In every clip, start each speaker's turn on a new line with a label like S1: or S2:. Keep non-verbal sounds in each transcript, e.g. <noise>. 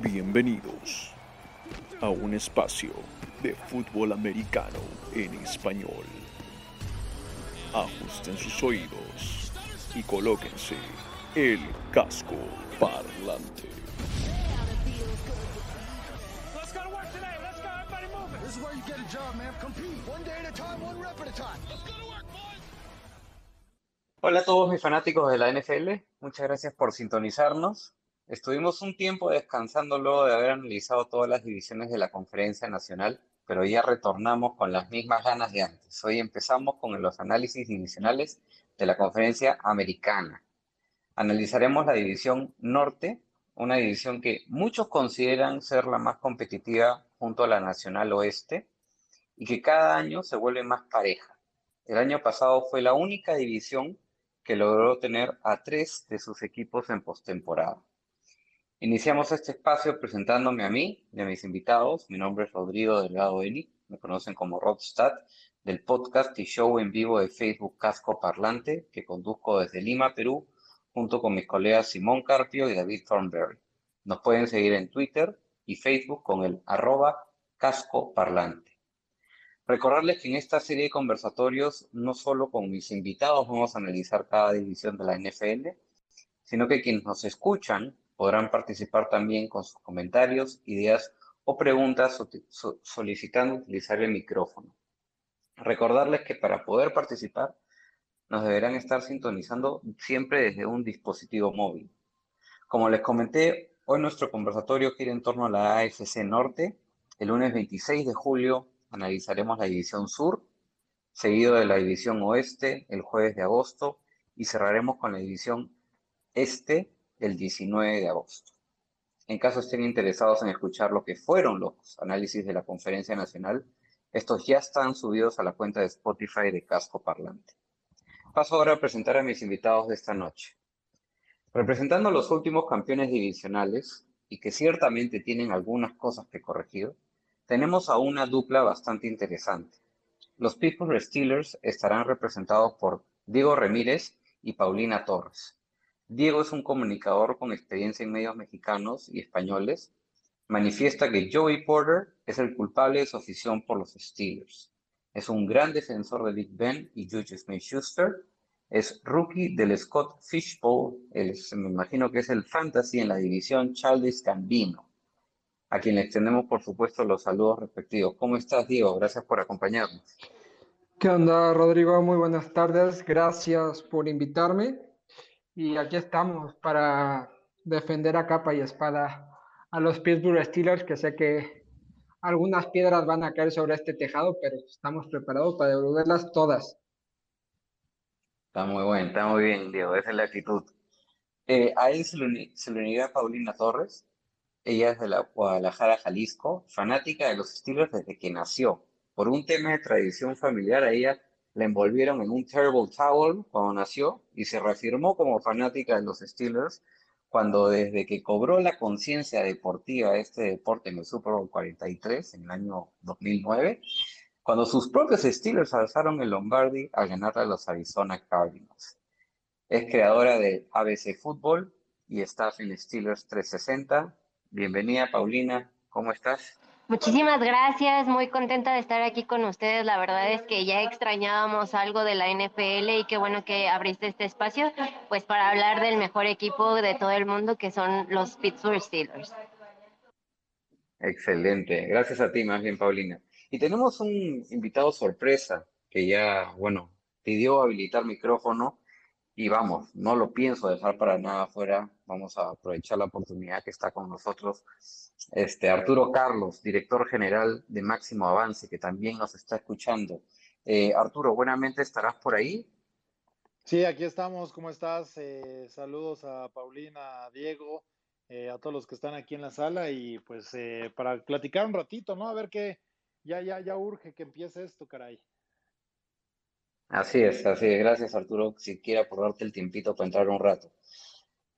S1: Bienvenidos a un espacio de fútbol americano en español. Ajusten sus oídos y colóquense el casco parlante.
S2: Hola a todos mis fanáticos de la NFL, muchas gracias por sintonizarnos. Estuvimos un tiempo descansando luego de haber analizado todas las divisiones de la Conferencia Nacional, pero ya retornamos con las mismas ganas de antes. Hoy empezamos con los análisis divisionales de la Conferencia Americana. Analizaremos la división norte, una división que muchos consideran ser la más competitiva junto a la Nacional Oeste y que cada año se vuelve más pareja. El año pasado fue la única división que logró tener a tres de sus equipos en postemporada. Iniciamos este espacio presentándome a mí y a mis invitados. Mi nombre es Rodrigo Delgado Eli, me conocen como Rodstad, del podcast y show en vivo de Facebook Casco Parlante, que conduzco desde Lima, Perú, junto con mis colegas Simón Carpio y David Thornberry. Nos pueden seguir en Twitter y Facebook con el arroba casco parlante. Recordarles que en esta serie de conversatorios, no solo con mis invitados vamos a analizar cada división de la NFL, sino que quienes nos escuchan podrán participar también con sus comentarios, ideas o preguntas so- solicitando utilizar el micrófono. Recordarles que para poder participar nos deberán estar sintonizando siempre desde un dispositivo móvil. Como les comenté, hoy nuestro conversatorio gira en torno a la AFC Norte. El lunes 26 de julio analizaremos la división sur, seguido de la división oeste el jueves de agosto y cerraremos con la división este el 19 de agosto. En caso estén interesados en escuchar lo que fueron los análisis de la conferencia nacional, estos ya están subidos a la cuenta de Spotify de Casco Parlante. Paso ahora a presentar a mis invitados de esta noche. Representando a los últimos campeones divisionales, y que ciertamente tienen algunas cosas que corregir, tenemos a una dupla bastante interesante. Los Pittsburgh Steelers estarán representados por Diego Ramírez y Paulina Torres. Diego es un comunicador con experiencia en medios mexicanos y españoles. Manifiesta que Joey Porter es el culpable de su afición por los Steelers. Es un gran defensor de Big Ben y Juju Smith-Schuster. Es rookie del Scott Fishbowl, el, me imagino que es el fantasy en la división Childish Gambino, a quien le extendemos, por supuesto, los saludos respectivos. ¿Cómo estás, Diego? Gracias por acompañarnos.
S3: ¿Qué onda, Rodrigo? Muy buenas tardes. Gracias por invitarme. Y aquí estamos para defender a capa y espada a los Pittsburgh Steelers, que sé que algunas piedras van a caer sobre este tejado, pero estamos preparados para devolverlas todas.
S2: Está muy bueno, está muy bien, Diego, esa es la actitud. Eh, a él se le, se unirá Paulina Torres. Ella es de la Guadalajara, Jalisco, fanática de los Steelers desde que nació. Por un tema de tradición familiar, a ella la envolvieron en un terrible towel cuando nació y se reafirmó como fanática de los Steelers cuando desde que cobró la conciencia deportiva de este deporte en el Super Bowl 43 en el año 2009, cuando sus propios Steelers alzaron el Lombardi a ganar a los Arizona Cardinals. Es creadora de ABC Fútbol y staff en Steelers 360. Bienvenida, Paulina. ¿Cómo estás?
S4: Muchísimas gracias, muy contenta de estar aquí con ustedes. La verdad es que ya extrañábamos algo de la NFL y qué bueno que abriste este espacio, pues para hablar del mejor equipo de todo el mundo que son los Pittsburgh Steelers.
S2: Excelente. Gracias a ti, más bien, Paulina. Y tenemos un invitado sorpresa que ya, bueno, pidió habilitar micrófono y vamos, no lo pienso dejar para nada afuera. Vamos a aprovechar la oportunidad que está con nosotros este Arturo Carlos, director general de Máximo Avance, que también nos está escuchando. Eh, Arturo, buenamente estarás por ahí.
S5: Sí, aquí estamos. ¿Cómo estás? Eh, saludos a Paulina, a Diego, eh, a todos los que están aquí en la sala y pues eh, para platicar un ratito, ¿no? A ver qué, ya, ya, ya urge que empiece esto, caray.
S2: Así es, así es. Gracias, Arturo, siquiera por darte el tiempito para entrar un rato.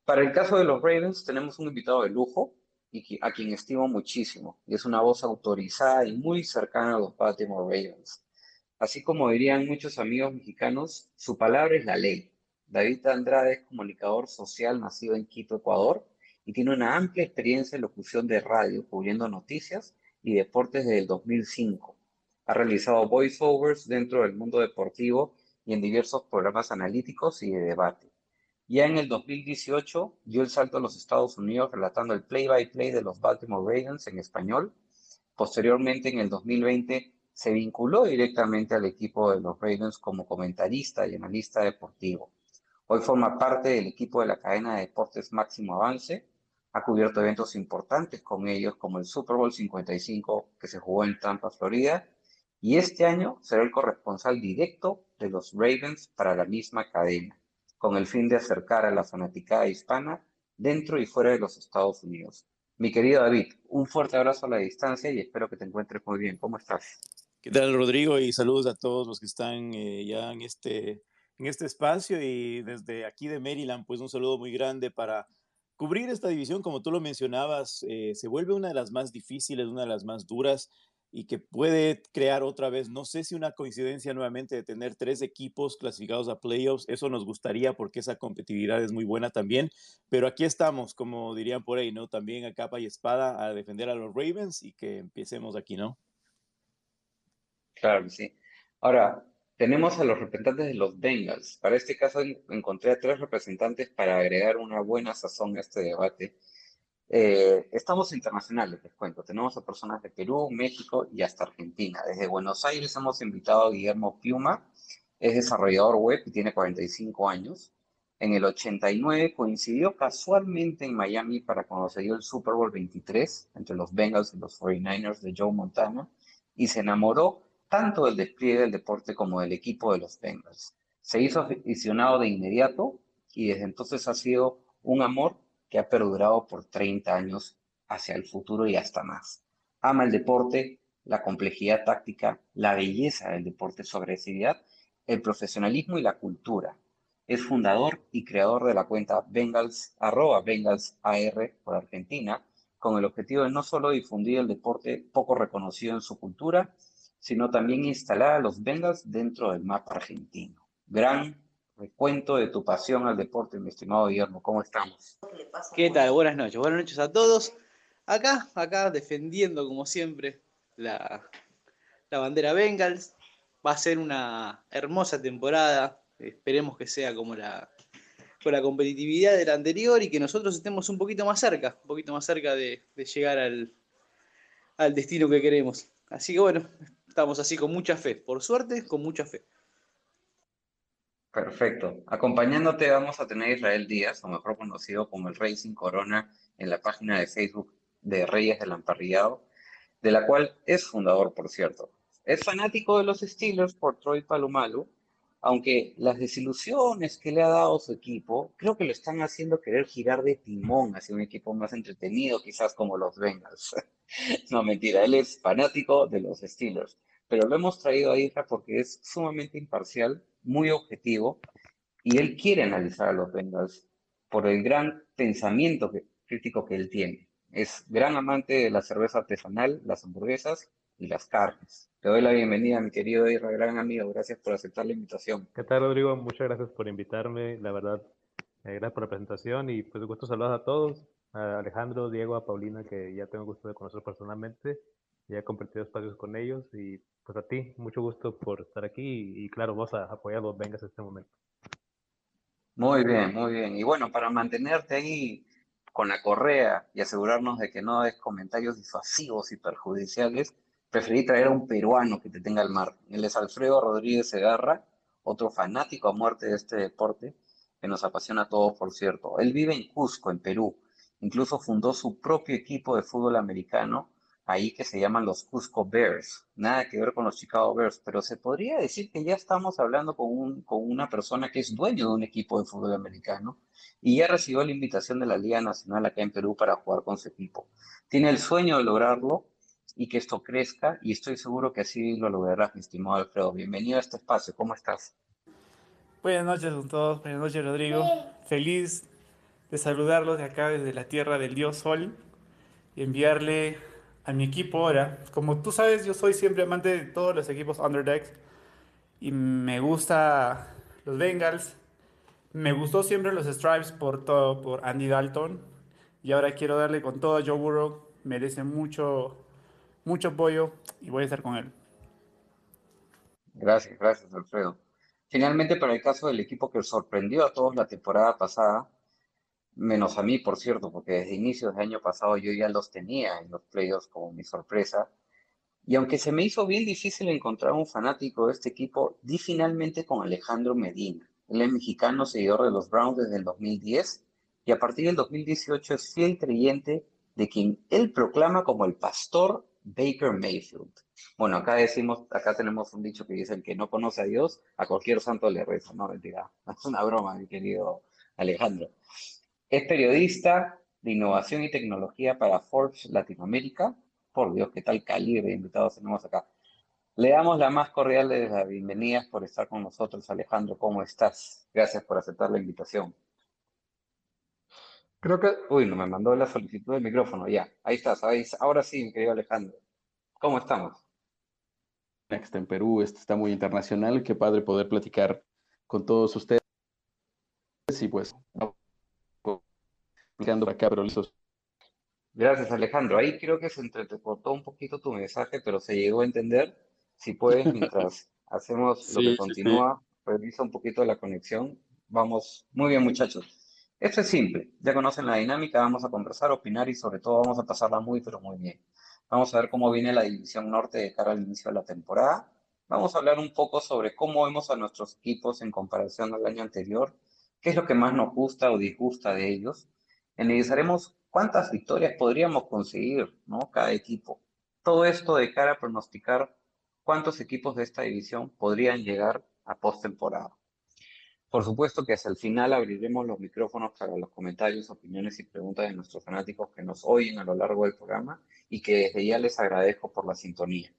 S2: Para el caso de los Ravens, tenemos un invitado de lujo y a quien estimo muchísimo, y es una voz autorizada y muy cercana a los Baltimore Ravens. Así como dirían muchos amigos mexicanos, su palabra es la ley. David Andrade es comunicador social nacido en Quito, Ecuador, y tiene una amplia experiencia en locución de radio, cubriendo noticias y deportes desde el 2005. Ha realizado voiceovers dentro del mundo deportivo y en diversos programas analíticos y de debate. Ya en el 2018 dio el salto a los Estados Unidos relatando el play-by-play de los Baltimore Ravens en español. Posteriormente, en el 2020, se vinculó directamente al equipo de los Ravens como comentarista y analista deportivo. Hoy forma parte del equipo de la cadena de deportes Máximo Avance. Ha cubierto eventos importantes con ellos como el Super Bowl 55 que se jugó en Tampa, Florida, y este año será el corresponsal directo de los Ravens para la misma cadena, con el fin de acercar a la fanaticada hispana dentro y fuera de los Estados Unidos. Mi querido David, un fuerte abrazo a la distancia y espero que te encuentres muy bien. ¿Cómo estás?
S6: ¿Qué tal, Rodrigo? Y saludos a todos los que están eh, ya en este, en este espacio y desde aquí de Maryland, pues un saludo muy grande para cubrir esta división, como tú lo mencionabas, eh, se vuelve una de las más difíciles, una de las más duras y que puede crear otra vez, no sé si una coincidencia nuevamente de tener tres equipos clasificados a playoffs, eso nos gustaría porque esa competitividad es muy buena también, pero aquí estamos, como dirían por ahí, ¿no? También a capa y espada a defender a los Ravens y que empecemos aquí, ¿no?
S2: Claro sí. Ahora, tenemos a los representantes de los Bengals. Para este caso encontré a tres representantes para agregar una buena sazón a este debate. Eh, estamos internacionales, les cuento. Tenemos a personas de Perú, México y hasta Argentina. Desde Buenos Aires hemos invitado a Guillermo Piuma, es desarrollador web y tiene 45 años. En el 89 coincidió casualmente en Miami para cuando se dio el Super Bowl 23 entre los Bengals y los 49ers de Joe Montana y se enamoró tanto del despliegue del deporte como del equipo de los Bengals. Se hizo aficionado de inmediato y desde entonces ha sido un amor que ha perdurado por 30 años hacia el futuro y hasta más. Ama el deporte, la complejidad táctica, la belleza del deporte, su agresividad, el profesionalismo y la cultura. Es fundador y creador de la cuenta Bengals, arroba Bengals AR por Argentina, con el objetivo de no solo difundir el deporte poco reconocido en su cultura, sino también instalar a los Bengals dentro del mapa argentino. Gran recuento de tu pasión al deporte, mi estimado Guillermo. ¿Cómo estamos?
S7: ¿Qué tal? Buenas noches. Buenas noches a todos. Acá, acá defendiendo como siempre la, la bandera Bengals. Va a ser una hermosa temporada. Esperemos que sea como la, con la competitividad de la anterior y que nosotros estemos un poquito más cerca, un poquito más cerca de, de llegar al, al destino que queremos. Así que bueno, estamos así con mucha fe. Por suerte, con mucha fe.
S2: Perfecto. Acompañándote vamos a tener a Israel Díaz, o mejor conocido como el Racing Corona, en la página de Facebook de Reyes del Amparrillado, de la cual es fundador, por cierto. Es fanático de los Steelers por Troy Palumalu, aunque las desilusiones que le ha dado su equipo, creo que lo están haciendo querer girar de timón hacia un equipo más entretenido, quizás como los Bengals. <laughs> no, mentira, él es fanático de los Steelers, pero lo hemos traído a Isra porque es sumamente imparcial muy objetivo y él quiere analizar a los Bengals por el gran pensamiento crítico que él tiene. Es gran amante de la cerveza artesanal, las hamburguesas y las carnes. Te doy la bienvenida, mi querido Ira, gran amigo. Gracias por aceptar la invitación.
S8: ¿Qué tal, Rodrigo? Muchas gracias por invitarme. La verdad, eh, gracias por la presentación y pues gusto saludar a todos. A Alejandro, Diego, a Paulina, que ya tengo gusto de conocer personalmente. Ya he compartido espacios con ellos y pues a ti, mucho gusto por estar aquí y, claro, vos a apoyar los Vengas en este momento.
S2: Muy bien, muy bien. Y bueno, para mantenerte ahí con la correa y asegurarnos de que no des comentarios disuasivos y perjudiciales, preferí traer a un peruano que te tenga al mar. Él es Alfredo Rodríguez Segarra, otro fanático a muerte de este deporte que nos apasiona a todos, por cierto. Él vive en Cusco, en Perú. Incluso fundó su propio equipo de fútbol americano ahí que se llaman los Cusco Bears. Nada que ver con los Chicago Bears, pero se podría decir que ya estamos hablando con, un, con una persona que es dueño de un equipo de fútbol americano y ya recibió la invitación de la Liga Nacional acá en Perú para jugar con su equipo. Tiene el sueño de lograrlo y que esto crezca y estoy seguro que así lo lograrás, mi estimado Alfredo. Bienvenido a este espacio, ¿cómo estás?
S9: Buenas noches a todos, buenas noches Rodrigo. Feliz de saludarlos de acá desde la tierra del dios Sol y enviarle a mi equipo ahora. Como tú sabes, yo soy siempre amante de todos los equipos Underdeck y me gusta los Bengals. Me gustó siempre los Stripes por todo, por Andy Dalton y ahora quiero darle con todo a Joe Burrow. Merece mucho, mucho apoyo y voy a estar con él.
S2: Gracias, gracias, Alfredo. Finalmente, para el caso del equipo que sorprendió a todos la temporada pasada, menos a mí, por cierto, porque desde inicios de año pasado yo ya los tenía en los playoffs como mi sorpresa. Y aunque se me hizo bien difícil encontrar un fanático de este equipo, di finalmente con Alejandro Medina. Él es mexicano, seguidor de los Browns desde el 2010 y a partir del 2018 es fiel creyente de quien él proclama como el pastor Baker Mayfield. Bueno, acá decimos, acá tenemos un dicho que dice el que no conoce a Dios, a cualquier santo le reza, no mentira, <laughs> es una broma, mi querido Alejandro. Es periodista de innovación y tecnología para Forbes Latinoamérica. Por Dios, qué tal calibre de invitados tenemos acá. Le damos la más cordial de las bienvenidas por estar con nosotros, Alejandro. ¿Cómo estás? Gracias por aceptar la invitación.
S3: Creo que.
S2: Uy, no me mandó la solicitud del micrófono. Ya, ahí estás. Ahora sí, mi querido Alejandro. ¿Cómo estamos?
S10: Next en Perú, esto está muy internacional. Qué padre poder platicar con todos ustedes. Y pues, acá, pero
S2: Gracias, Alejandro. Ahí creo que se entrecortó un poquito tu mensaje, pero se llegó a entender. Si puedes, mientras <laughs> hacemos lo que continúa, revisa un poquito la conexión. Vamos, muy bien, muchachos. Esto es simple, ya conocen la dinámica, vamos a conversar, opinar y sobre todo vamos a pasarla muy, pero muy bien. Vamos a ver cómo viene la división norte de cara al inicio de la temporada. Vamos a hablar un poco sobre cómo vemos a nuestros equipos en comparación al año anterior, qué es lo que más nos gusta o disgusta de ellos. Analizaremos cuántas victorias podríamos conseguir, ¿no? Cada equipo. Todo esto de cara a pronosticar cuántos equipos de esta división podrían llegar a postemporada. Por supuesto que hasta el final abriremos los micrófonos para los comentarios, opiniones y preguntas de nuestros fanáticos que nos oyen a lo largo del programa y que desde ya les agradezco por la sintonía.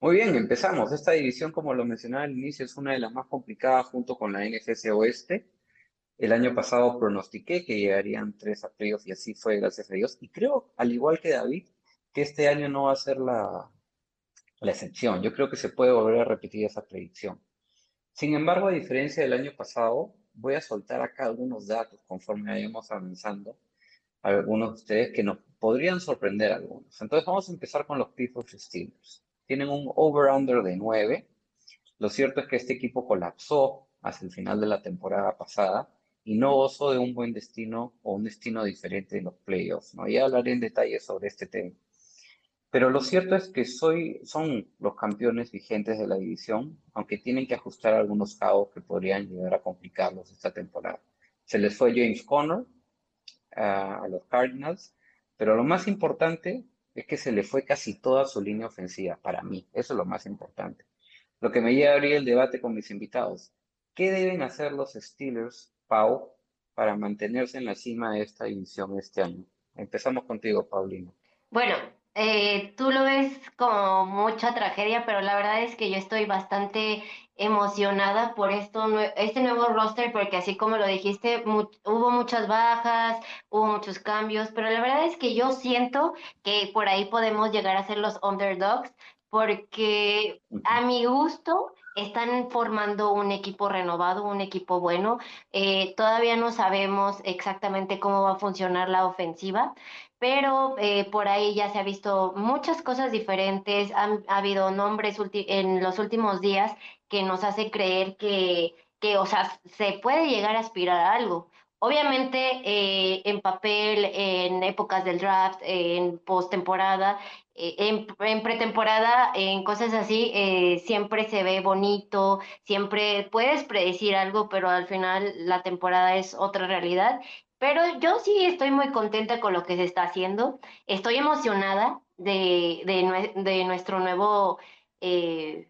S2: Muy bien, empezamos. Esta división, como lo mencionaba al inicio, es una de las más complicadas junto con la NFC Oeste. El año pasado pronostiqué que llegarían tres a playoffs y así fue, gracias a Dios. Y creo, al igual que David, que este año no va a ser la, la excepción. Yo creo que se puede volver a repetir esa predicción. Sin embargo, a diferencia del año pasado, voy a soltar acá algunos datos conforme vayamos avanzando, algunos de ustedes que nos podrían sorprender algunos. Entonces vamos a empezar con los Pittsburgh Steelers. Tienen un over-under de 9. Lo cierto es que este equipo colapsó hacia el final de la temporada pasada y no gozó de un buen destino o un destino diferente en los playoffs. ¿no? Ya hablaré en detalle sobre este tema. Pero lo cierto es que soy, son los campeones vigentes de la división, aunque tienen que ajustar algunos cabos que podrían llegar a complicarlos esta temporada. Se les fue James Conner a los Cardinals, pero lo más importante es que se le fue casi toda su línea ofensiva, para mí. Eso es lo más importante. Lo que me lleva a abrir el debate con mis invitados. ¿Qué deben hacer los Steelers, Pau, para mantenerse en la cima de esta división este año? Empezamos contigo, Paulino.
S4: Bueno, eh, tú lo ves como mucha tragedia, pero la verdad es que yo estoy bastante emocionada por esto, este nuevo roster, porque así como lo dijiste, hubo muchas bajas, hubo muchos cambios, pero la verdad es que yo siento que por ahí podemos llegar a ser los underdogs, porque a mi gusto están formando un equipo renovado, un equipo bueno. Eh, todavía no sabemos exactamente cómo va a funcionar la ofensiva, pero eh, por ahí ya se ha visto muchas cosas diferentes, han, ha habido nombres en los últimos días que nos hace creer que, que, o sea, se puede llegar a aspirar a algo. Obviamente eh, en papel, en épocas del draft, en postemporada, eh, en, pretemporada, en cosas así, siempre se ve bonito, siempre puedes predecir algo, pero al final la temporada es otra realidad pero yo sí estoy muy contenta con lo que se está haciendo. Estoy emocionada de, de, nuestro nuevo eh,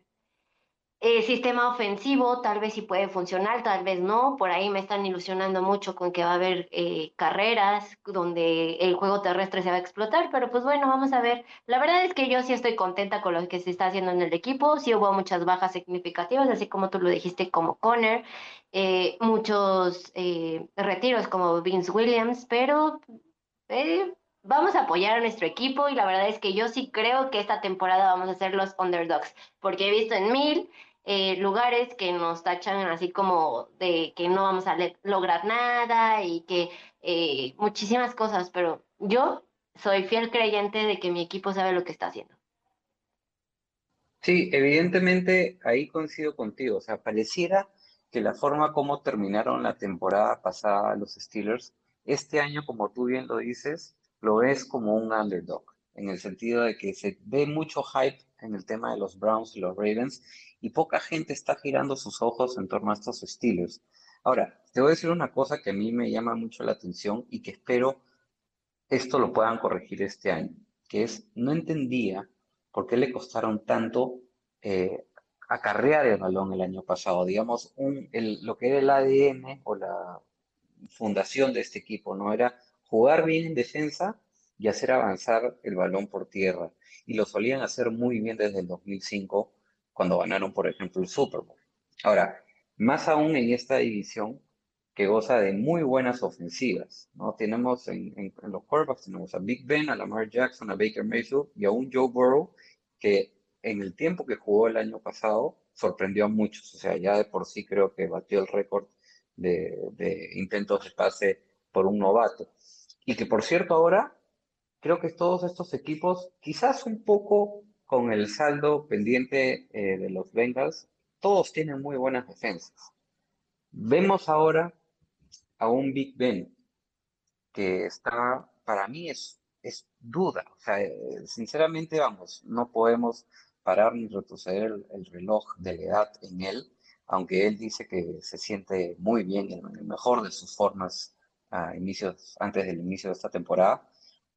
S4: eh, sistema ofensivo, tal vez sí puede funcionar, tal vez no. Por ahí me están ilusionando mucho con que va a haber eh, carreras donde el juego terrestre se va a explotar, pero pues bueno, vamos a ver. La verdad es que yo sí estoy contenta con lo que se está haciendo en el equipo. Sí hubo muchas bajas significativas, así como tú lo dijiste, como Conner, eh, muchos retiros como Vince Williams, pero vamos a apoyar a nuestro equipo y la verdad es que yo sí creo que esta temporada vamos a ser los underdogs, porque he visto en mil eh, lugares que nos tachan así como de que no vamos a lograr nada y que eh, muchísimas cosas, pero yo soy fiel creyente de que mi equipo sabe lo que está haciendo.
S2: Sí, evidentemente ahí coincido contigo. O sea, pareciera que la forma como terminaron la temporada pasada los Steelers, este año, como tú bien lo dices, lo ves como un underdog, en el sentido de que se ve mucho hype en el tema de los Browns y los Ravens y poca gente está girando sus ojos en torno a estos Steelers. Ahora, te voy a decir una cosa que a mí me llama mucho la atención y que espero esto lo puedan corregir este año, que es, no entendía por qué le costaron tanto eh, acarrear el balón el año pasado. Digamos, un, lo que era el ADN o la fundación de este equipo, ¿no? Era jugar bien en defensa y hacer avanzar el balón por tierra. Y lo solían hacer muy bien desde el 2005, cuando ganaron, por ejemplo, el Super Bowl. Ahora, más aún en esta división, que goza de muy buenas ofensivas, ¿no? Tenemos en, los quarterbacks, tenemos a Big Ben, a Lamar Jackson, a Baker Mayfield y a un Joe Burrow que en el tiempo que jugó el año pasado sorprendió a muchos, o sea, ya de por sí creo que batió el récord de, de intentos de pase por un novato. Y que por cierto ahora creo que todos estos equipos, quizás un poco con el saldo pendiente eh, de los Bengals, todos tienen muy buenas defensas. Vemos ahora a un Big Ben que está, para mí es, es duda. O sea, eh, sinceramente, vamos, no podemos parar ni retroceder el, reloj de la edad en él, aunque él dice que se siente muy bien, en el mejor de sus formas a inicios, antes del inicio de esta temporada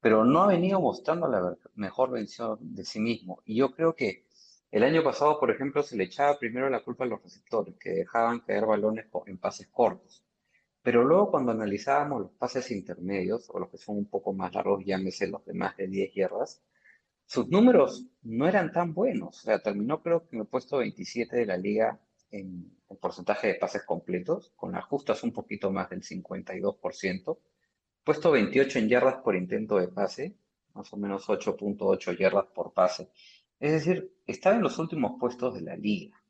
S2: pero no ha venido mostrando la mejor versión de sí mismo. Y yo creo que el año pasado, por ejemplo, se le echaba primero la culpa a los receptores, que dejaban caer balones en pases cortos. Pero luego cuando analizábamos los pases intermedios, o los que son un poco más largos, llámese los de más de 10 yardas, sus números no eran tan buenos. O sea, terminó creo que en el puesto 27 de la liga en, en porcentaje de pases completos, con las justas un poquito más del 52% puesto 28 en yardas por intento de pase, más o menos 8.8 yardas por pase. Es decir, está en los últimos puestos de la liga,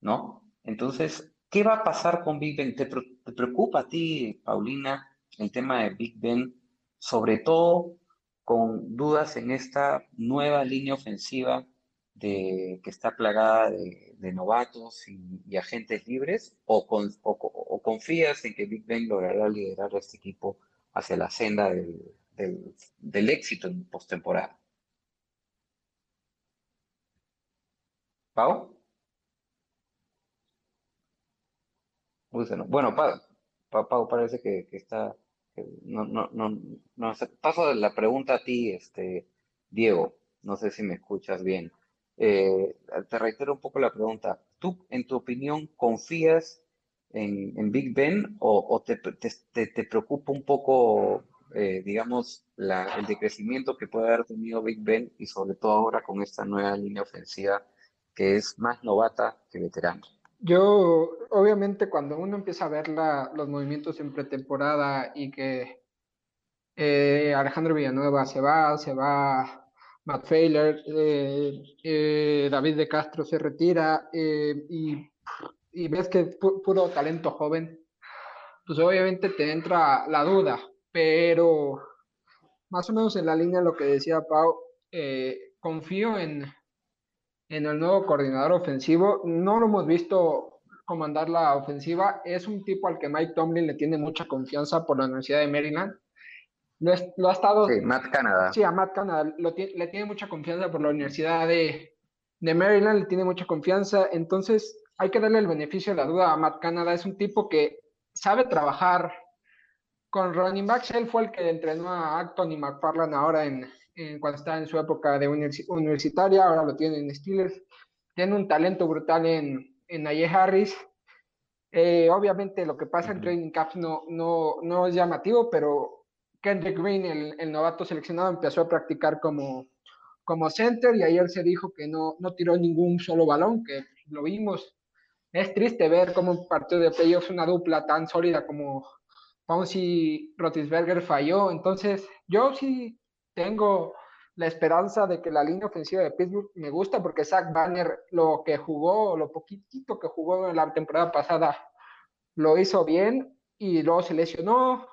S2: ¿no? Entonces, ¿qué va a pasar con Big Ben? ¿Te, preocupa a ti, Paulina, el tema de Big Ben, sobre todo con dudas en esta nueva línea ofensiva de, que está plagada de, novatos y, agentes libres? O, o confías en que Big Ben logrará liderar a este equipo hacia la senda del, del, éxito en postemporada. ¿Pau? Bueno, Pau, parece que, está... no, no, no, no, paso la pregunta a ti, este, Diego. No sé si me escuchas bien. Eh, te reitero un poco la pregunta. ¿Tú, en tu opinión, confías en, Big Ben o, te, te, preocupa un poco, eh, digamos, la, el decrecimiento que puede haber tenido Big Ben y sobre todo ahora con esta nueva línea ofensiva que es más novata que veterana?
S3: Yo, obviamente, cuando uno empieza a ver la, los movimientos en pretemporada y que eh, Alejandro Villanueva se va, se va Matt Failer, eh, David de Castro se retira y y ves que es puro talento joven, pues obviamente te entra la duda, pero más o menos en la línea de lo que decía Pau, eh, confío en, en el nuevo coordinador ofensivo. No lo hemos visto comandar la ofensiva. Es un tipo al que Mike Tomlin le tiene mucha confianza por la Universidad de Maryland. Lo, lo ha estado.
S2: Sí, Matt Canada.
S3: Sí, a Matt Canada. le tiene mucha confianza por la Universidad de, de Maryland, le tiene mucha confianza. Entonces, hay que darle el beneficio de la duda a Matt Canada. Es un tipo que sabe trabajar con running backs. Él fue el que entrenó a Acton y McFarland ahora en, cuando estaba en su época de universitaria. Ahora lo tiene en Steelers. Tiene un talento brutal en, en Aye Harris. Eh, obviamente lo que pasa en training camps no, no, no es llamativo, pero Kendrick Green, el, el, novato seleccionado, empezó a practicar como, como center y ayer se dijo que no, no tiró ningún solo balón, que lo vimos es triste ver cómo un partido de playoffs una dupla tan sólida como Ponzi Rotisberger falló. Entonces, yo sí tengo la esperanza de que la línea ofensiva de Pittsburgh me gusta porque Zach Banner lo que jugó, lo poquitito que jugó en la temporada pasada, lo hizo bien y luego se lesionó.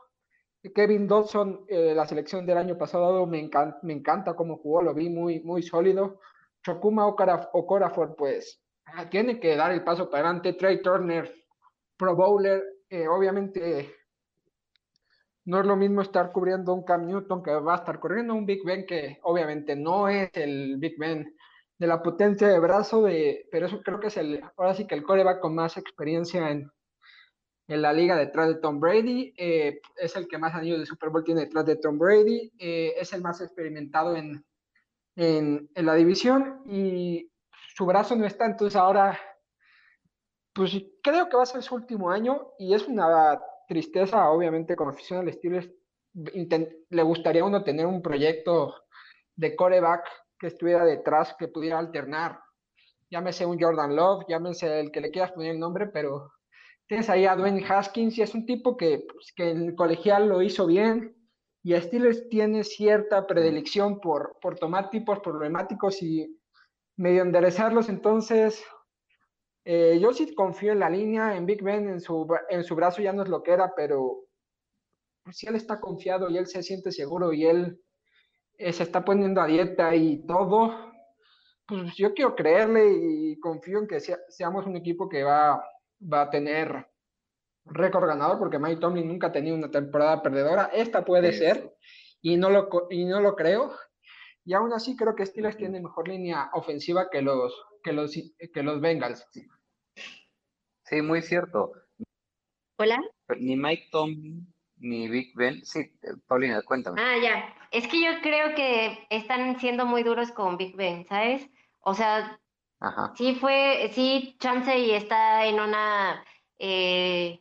S3: Kevin Dodson, eh, la selección del año pasado, me, encanta, me encanta cómo jugó, lo vi muy, muy sólido. Chokuma Okorafor, pues tiene que dar el paso para adelante. Trey Turner, Pro Bowler, eh, obviamente no es lo mismo estar cubriendo un Cam Newton que va a estar corriendo un Big Ben que obviamente no es el Big Ben de la potencia de brazo, de, pero eso creo que es el, ahora sí que el coreback con más experiencia en, en la liga detrás de Tom Brady, eh, es el que más anillos de Super Bowl tiene detrás de Tom Brady, eh, es el más experimentado en, en, en, la división y su brazo no está, entonces ahora, pues creo que va a ser su último año y es una tristeza, obviamente, como afición al Steelers, le gustaría uno tener un proyecto de coreback que estuviera detrás, que pudiera alternar. Llámese un Jordan Love, llámese el que le quieras poner el nombre, pero tienes ahí a Dwayne Haskins y es un tipo que, pues, que en el colegial lo hizo bien y a Steelers tiene cierta predilección por, por tomar tipos problemáticos y medio enderezarlos, entonces eh, yo sí confío en la línea, en Big Ben, en su, en su brazo ya no es lo que era, pero pues, si él está confiado y él se siente seguro y él eh, se está poniendo a dieta y todo, pues yo quiero creerle y confío en que seamos un equipo que va, va a tener récord ganador, porque Mike Tomlin nunca ha tenido una temporada perdedora. Esta puede ser, y no, lo, y no lo creo. Y aún así creo que Steelers tiene mejor línea ofensiva que los, que los, que los Bengals.
S2: Sí, muy cierto.
S4: Hola.
S2: Ni Mike Tomlin ni Big Ben. Sí, Paulina, cuéntame.
S4: Ah, ya. Es que yo creo que están siendo muy duros con Big Ben, ¿sabes? O sea,
S2: Ajá.
S4: sí fue, sí, Chansey está en una, eh,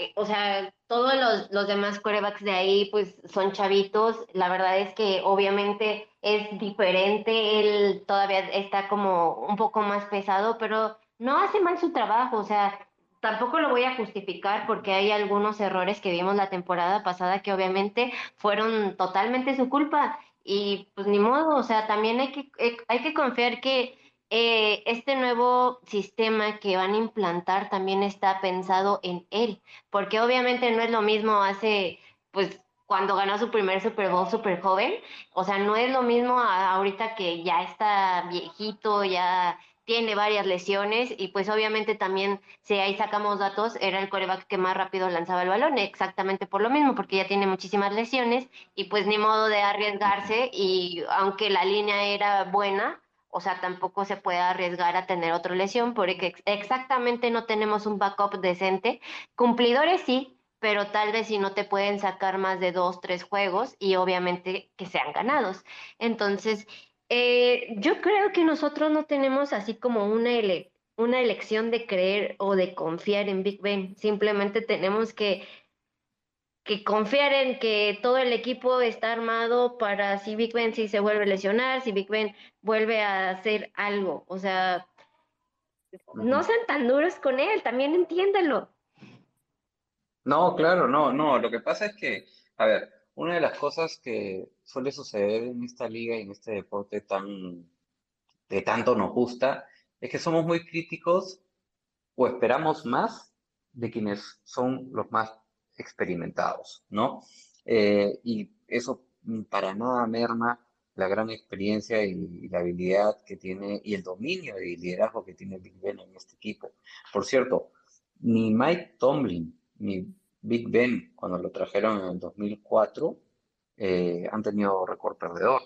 S4: eh, o sea, todos los, los demás quarterbacks de ahí, pues son chavitos. La verdad es que obviamente es diferente. Él todavía está como un poco más pesado, pero no hace mal su trabajo, o sea, tampoco lo voy a justificar porque hay algunos errores que vimos la temporada pasada que obviamente fueron totalmente su culpa y pues ni modo, o sea, también hay que, eh, hay que confiar que eh, este nuevo sistema que van a implantar también está pensado en él, porque obviamente no es lo mismo hace, pues, cuando ganó su primer Super Bowl súper joven, o sea, no es lo mismo ahorita que ya está viejito, ya tiene varias lesiones y pues obviamente también, si ahí sacamos datos, era el coreback que más rápido lanzaba el balón, exactamente por lo mismo, porque ya tiene muchísimas lesiones y pues ni modo de arriesgarse y aunque la línea era buena, o sea, tampoco se puede arriesgar a tener otra lesión porque exactamente no tenemos un backup decente. Cumplidores sí, pero tal vez si no te pueden sacar más de dos, tres juegos y obviamente que sean ganados. Entonces, eh, yo creo que nosotros no tenemos así como una, ele una elección de creer o de confiar en Big Ben. Simplemente tenemos que, que confiar en que todo el equipo está armado para si Big Ben si se vuelve a lesionar, si Big Ben vuelve a hacer algo. O sea, no sean tan duros con él, también entiéndelo.
S2: No, claro, no, no. Lo que pasa es que, a ver, una de las cosas que suele suceder en esta liga y en este deporte tan de tanto nos gusta es que somos muy críticos o esperamos más de quienes son los más experimentados, ¿no? Eh, y eso para nada merma la gran experiencia y, la habilidad que tiene y el dominio y liderazgo que tiene Big Ben en este equipo. Por cierto, ni Mike Tomlin ni Big Ben, cuando lo trajeron en el 2004, eh, han tenido récord perdedor.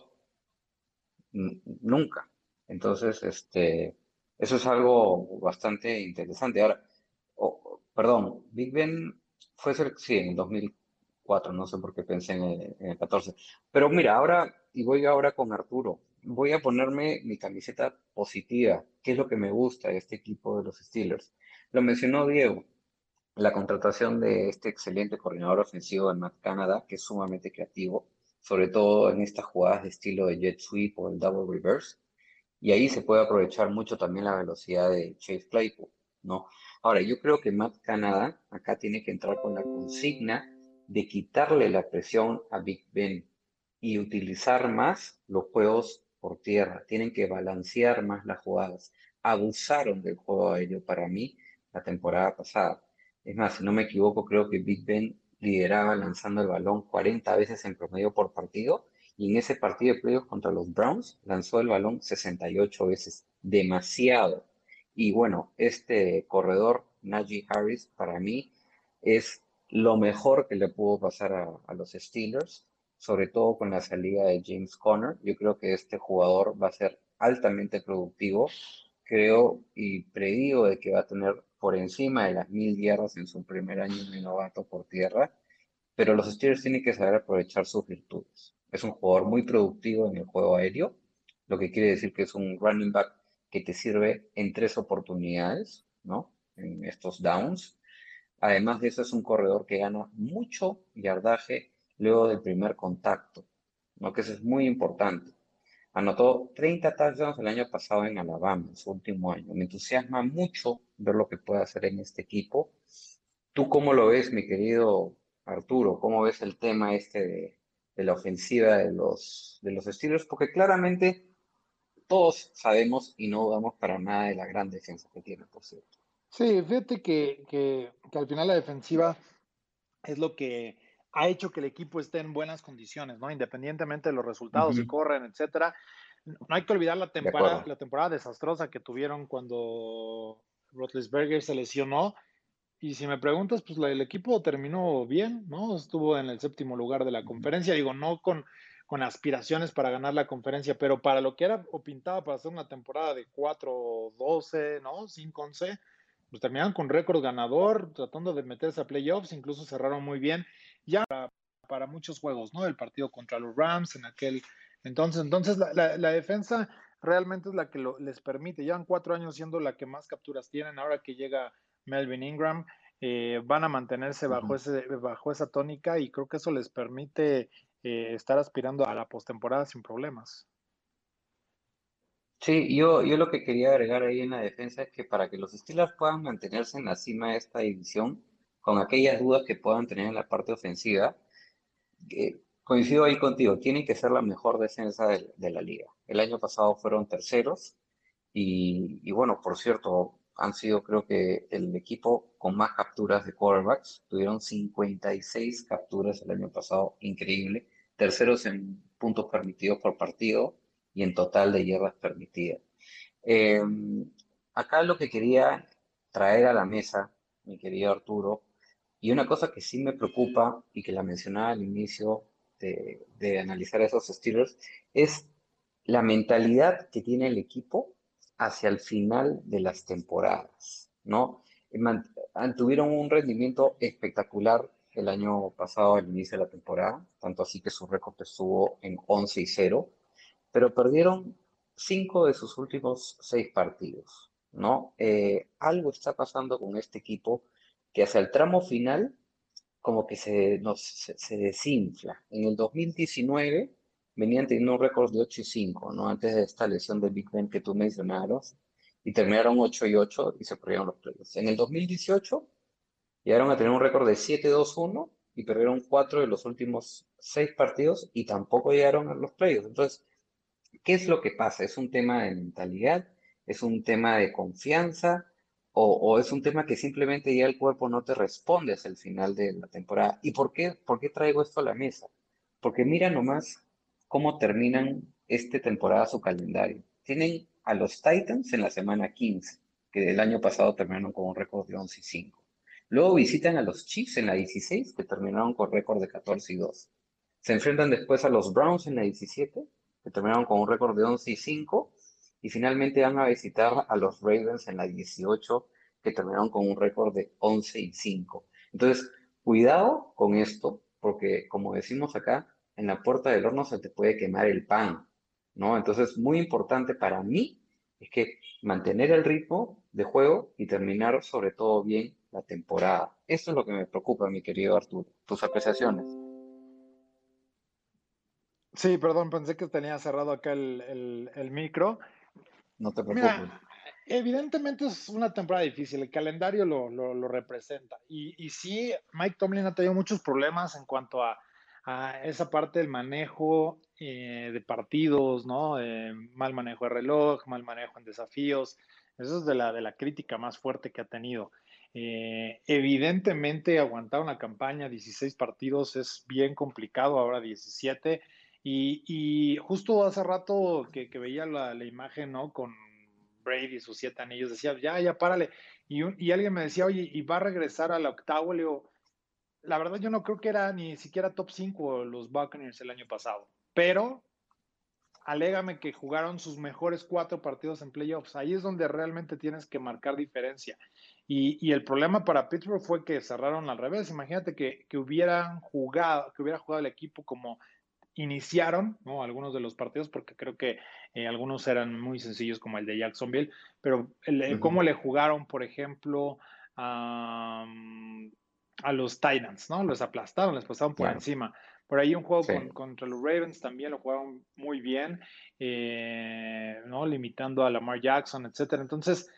S2: nunca. Entonces, este, eso es algo bastante interesante. Ahora, perdón, Big Ben fue, sí, en el 2004, no sé por qué pensé en el, en el 14. Pero mira, ahora, y voy ahora con Arturo, voy a ponerme mi camiseta positiva, que es lo que me gusta de este equipo de los Steelers. Lo mencionó Diego, la contratación de este excelente coordinador ofensivo de Matt Canada, que es sumamente creativo, sobre todo en estas jugadas de estilo de jet sweep o el double reverse. Y ahí se puede aprovechar mucho también la velocidad de Chase Claypool, ¿no? Ahora, yo creo que Matt Canada acá tiene que entrar con la consigna de quitarle la presión a Big Ben y utilizar más los juegos por tierra. Tienen que balancear más las jugadas. Abusaron del juego aéreo para mí la temporada pasada. Es más, si no me equivoco, creo que Big Ben lideraba lanzando el balón 40 veces en promedio por partido y en ese partido de playoffs contra los Browns lanzó el balón 68 veces. Demasiado. Y bueno, este corredor, Najee Harris, para mí es lo mejor que le pudo pasar a, los Steelers, sobre todo con la salida de James Conner. Yo creo que este jugador va a ser altamente productivo. Creo y predigo de que va a tener por encima de las mil yardas en su primer año de novato por tierra, pero los Steelers tienen que saber aprovechar sus virtudes. Es un jugador muy productivo en el juego aéreo, lo que quiere decir que es un running back que te sirve en tres oportunidades, ¿no? En estos downs. Además de eso, es un corredor que gana mucho yardaje luego del primer contacto, ¿no? Que eso es muy importante. Anotó 30 touchdowns el año pasado en Alabama, en su último año. Me entusiasma mucho ver lo que puede hacer en este equipo. ¿Tú cómo lo ves, mi querido Arturo? ¿Cómo ves el tema este de, de la ofensiva de los, de los Steelers? Porque claramente todos sabemos y no dudamos para nada de la gran defensa que tiene, por cierto.
S5: Sí, fíjate que, que, que al final la defensiva es lo que ha hecho que el equipo esté en buenas condiciones, ¿no? Independientemente de los resultados, si corren, etcétera. No hay que olvidar la temporada, la temporada desastrosa que tuvieron cuando Roethlisberger se lesionó. Y si me preguntas, pues el equipo terminó bien, ¿no? Estuvo en el séptimo lugar de la conferencia. Digo, no con, con aspiraciones para ganar la conferencia, pero para lo que era o pintaba para hacer una temporada de 4-12, ¿no? 5-11, pues terminaron con récord ganador, tratando de meterse a playoffs, incluso cerraron muy bien ya para, para, muchos juegos, ¿no? El partido contra los Rams en aquel entonces. Entonces, la, la, la defensa realmente es la que lo, les permite. Llevan cuatro años siendo la que más capturas tienen. Ahora que llega Melvin Ingram, eh, van a mantenerse bajo, uh -huh. ese, bajo esa tónica y creo que eso les permite eh, estar aspirando a la postemporada sin problemas.
S2: Sí, yo, yo lo que quería agregar ahí en la defensa es que para que los Steelers puedan mantenerse en la cima de esta división, con aquellas dudas que puedan tener en la parte ofensiva, eh, coincido ahí contigo, tienen que ser la mejor defensa de, la liga. El año pasado fueron terceros y, y, bueno, por cierto, han sido creo que el equipo con más capturas de quarterbacks, tuvieron 56 capturas el año pasado, increíble, terceros en puntos permitidos por partido y en total de yardas permitidas. Eh, acá lo que quería traer a la mesa, mi querido Arturo, y una cosa que sí me preocupa y que la mencionaba al inicio de, analizar esos Steelers, es la mentalidad que tiene el equipo hacia el final de las temporadas, ¿no? Tuvieron un rendimiento espectacular el año pasado al inicio de la temporada, tanto así que su récord estuvo en 11 y 0, pero perdieron cinco de sus últimos seis partidos, ¿no? Eh, algo está pasando con este equipo que hacia el tramo final como que se, nos, se, desinfla. En el 2019 venían teniendo un récord de 8 y 5, ¿no? Antes de esta lesión de Big Ben que tú mencionaron, y terminaron 8 y 8 y se perdieron los playoffs. En el 2018 llegaron a tener un récord de 7-2-1 y perdieron 4 de los últimos 6 partidos y tampoco llegaron a los playoffs. Entonces, ¿qué es lo que pasa? ¿Es un tema de mentalidad? ¿Es un tema de confianza? O, es un tema que simplemente ya el cuerpo no te responde hasta el final de la temporada. ¿Y por qué, por qué traigo esto a la mesa? Porque mira nomás cómo terminan esta temporada su calendario. Tienen a los Titans en la semana 15, que el año pasado terminaron con un récord de 11 y 5. Luego visitan a los Chiefs en la 16, que terminaron con récord de 14 y 2. Se enfrentan después a los Browns en la 17, que terminaron con un récord de 11 y 5. Y finalmente van a visitar a los Ravens en la 18, que terminaron con un récord de 11 y 5. Entonces, cuidado con esto, porque como decimos acá, en la puerta del horno se te puede quemar el pan, ¿no? Entonces, muy importante para mí es que mantener el ritmo de juego y terminar sobre todo bien la temporada. Eso es lo que me preocupa, mi querido Arturo. Tus apreciaciones.
S5: Sí, perdón, pensé que tenía cerrado acá el, el, el micro.
S2: No te preocupes.
S5: Mira, evidentemente es una temporada difícil, el calendario lo, lo, lo representa. Y, y, sí, Mike Tomlin ha tenido muchos problemas en cuanto a, a esa parte del manejo eh, de partidos, ¿no? Eh, mal manejo de reloj, mal manejo en desafíos. Eso es de la, de la crítica más fuerte que ha tenido. Eh, evidentemente, aguantar una campaña, 16 partidos, es bien complicado, ahora 17. Y, justo hace rato que, veía la, imagen, ¿no? Con Brady y sus siete anillos, decía, ya, ya, párale. Y, alguien me decía, oye, ¿y va a regresar a la octavo? Le digo, la verdad yo no creo que era ni siquiera top 5 los Buccaneers el año pasado, pero alégame que jugaron sus mejores cuatro partidos en playoffs. Ahí es donde realmente tienes que marcar diferencia. Y, y, el problema para Pittsburgh fue que cerraron al revés. Imagínate que, que, hubieran jugado, que hubiera jugado el equipo como iniciaron, ¿no? Algunos de los partidos, porque creo que eh, algunos eran muy sencillos, como el de Jacksonville, pero el, uh -huh. cómo le jugaron, por ejemplo, um, a los Titans, ¿no? Los aplastaron, les pasaron por encima. Por ahí un juego sí. con, contra los Ravens también lo jugaron muy bien, eh, ¿no? Limitando a Lamar Jackson, etcétera. Entonces,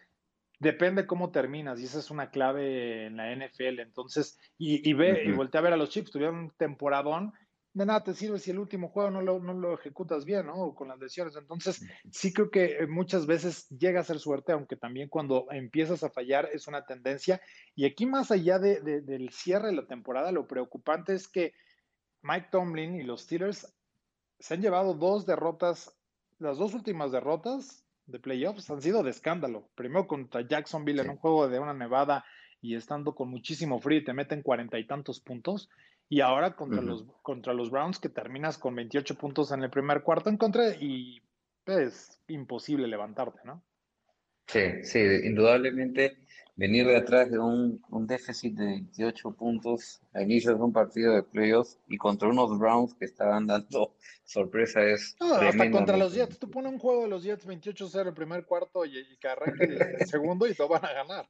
S5: depende cómo terminas, y esa es una clave en la NFL. Entonces, y, y ve, uh -huh. y voltea a ver a los Chips, tuvieron un temporadón. De nada te sirve si el último juego no lo, no lo ejecutas bien, ¿no? Con las lesiones. Entonces, sí creo que muchas veces llega a ser suerte, aunque también cuando empiezas a fallar es una tendencia. Y aquí, más allá de, de, del cierre de la temporada, lo preocupante es que Mike Tomlin y los Steelers se han llevado dos derrotas, las dos últimas derrotas de playoffs han sido de escándalo. Primero contra Jacksonville sí. en un juego de una nevada y estando con muchísimo frío y te meten cuarenta y tantos puntos. Y ahora contra, uh -huh. los, contra los Browns que terminas con 28 puntos en el primer cuarto en contra y es imposible levantarte, ¿no?
S2: Sí, sí, indudablemente venir de atrás de un, un, déficit de 28 puntos a inicios de un partido de playoffs y contra unos Browns que estaban dando <laughs> sorpresa es.
S5: No, hasta contra los Jets. Tú pones un juego de los Jets 28-0 el primer cuarto y, y que arranque el segundo y lo van a ganar.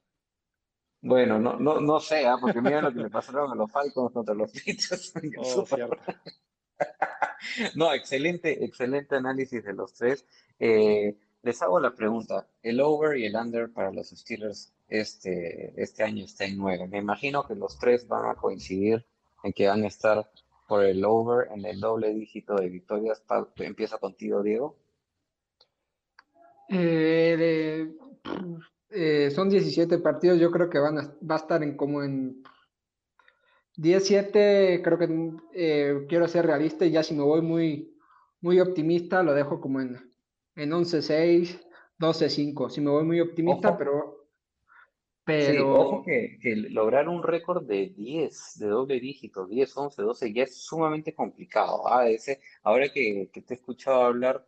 S2: Bueno, no, no, no sé, ¿eh? porque mira lo que le pasaron a los Falcons contra los Patriots. <laughs> Oh, <laughs> no, excelente, excelente análisis de los tres. Eh, les hago la pregunta, el over y el under para los Steelers este, este año está en 9. Me imagino que los tres van a coincidir en que van a estar por el over en el doble dígito de victorias. Empieza contigo, Diego.
S3: Eh, eh, son 17 partidos, yo creo que van a, va a estar en como en 17, creo que eh, quiero ser realista y ya si me voy muy, muy optimista, lo dejo como en, en 11-6, 12-5. Si me voy muy optimista,
S2: ojo.
S3: pero... pero...
S2: Sí, ojo que, que lograr un récord de 10, de doble dígito, 10, 11, 12, ya es sumamente complicado. ¿ah? Ese, ahora que, que te he escuchado hablar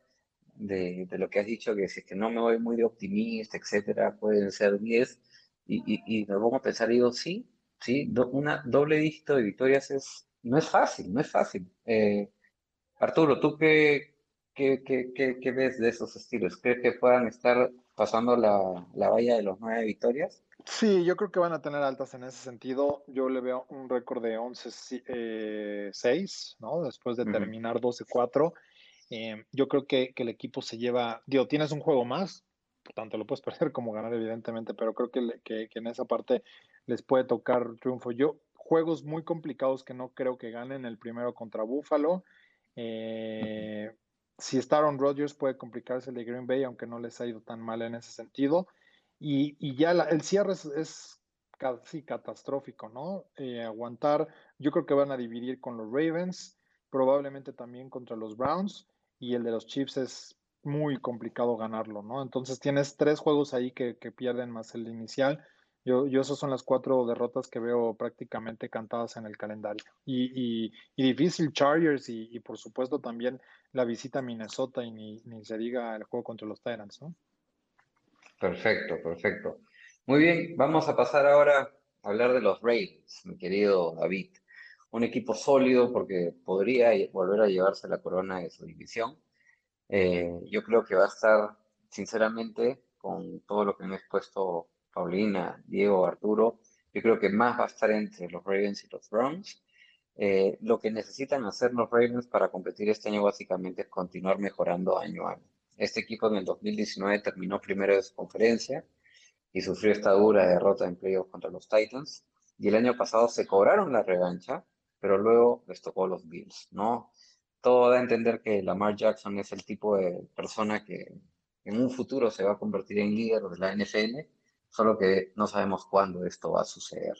S2: de, de, lo que has dicho, que si es que no me voy muy de optimista, etcétera, pueden ser 10, y, y, y me pongo a pensar, digo, sí, sí, do, una doble dígito de victorias es, no es fácil, no es fácil. Eh, Arturo, ¿tú qué, qué, qué, qué, qué ves de esos estilos? ¿Crees que puedan estar pasando la, la valla de los nueve victorias?
S5: Sí, yo creo que van a tener altas en ese sentido. Yo le veo un récord de 11-6, eh, ¿no? Después de terminar uh -huh. 12-4. Eh, yo creo que, que, el equipo se lleva, digo, tienes un juego más, tanto lo puedes <laughs> perder como ganar, evidentemente, pero creo que, que, que, en esa parte les puede tocar triunfo. Yo, juegos muy complicados que no creo que ganen, el primero contra Buffalo. Eh, si está Aaron Rodgers puede complicarse el de Green Bay, aunque no les ha ido tan mal en ese sentido. Y, ya la, el cierre es, casi catastrófico, ¿no? Eh, aguantar, yo creo que van a dividir con los Ravens, probablemente también contra los Browns y el de los Chiefs es muy complicado ganarlo, ¿no? Entonces tienes tres juegos ahí que pierden más el inicial. Yo, yo esas son las cuatro derrotas que veo prácticamente cantadas en el calendario. Y, y, difícil Chargers y, y, por supuesto también la visita a Minnesota y ni, ni se diga el juego contra los Tyrants, ¿no?
S2: Perfecto, perfecto. Muy bien, vamos a pasar ahora a hablar de los Ravens, mi querido David. Un equipo sólido porque podría volver a llevarse la corona de su división eh, yo creo que va a estar, sinceramente, con todo lo que han expuesto Paulina, Diego, Arturo, yo creo que más va a estar entre los Ravens y los Browns. Eh, lo que necesitan hacer los Ravens para competir este año básicamente es continuar mejorando año a año. Este equipo en el 2019 terminó primero de su conferencia y sufrió esta dura derrota en playoffs contra los Titans. Y el año pasado se cobraron la revancha pero luego les tocó los Bills, ¿no? Todo da a entender que Lamar Jackson es el tipo de persona que en un futuro se va a convertir en líder de la NFL, solo que no sabemos cuándo esto va a suceder.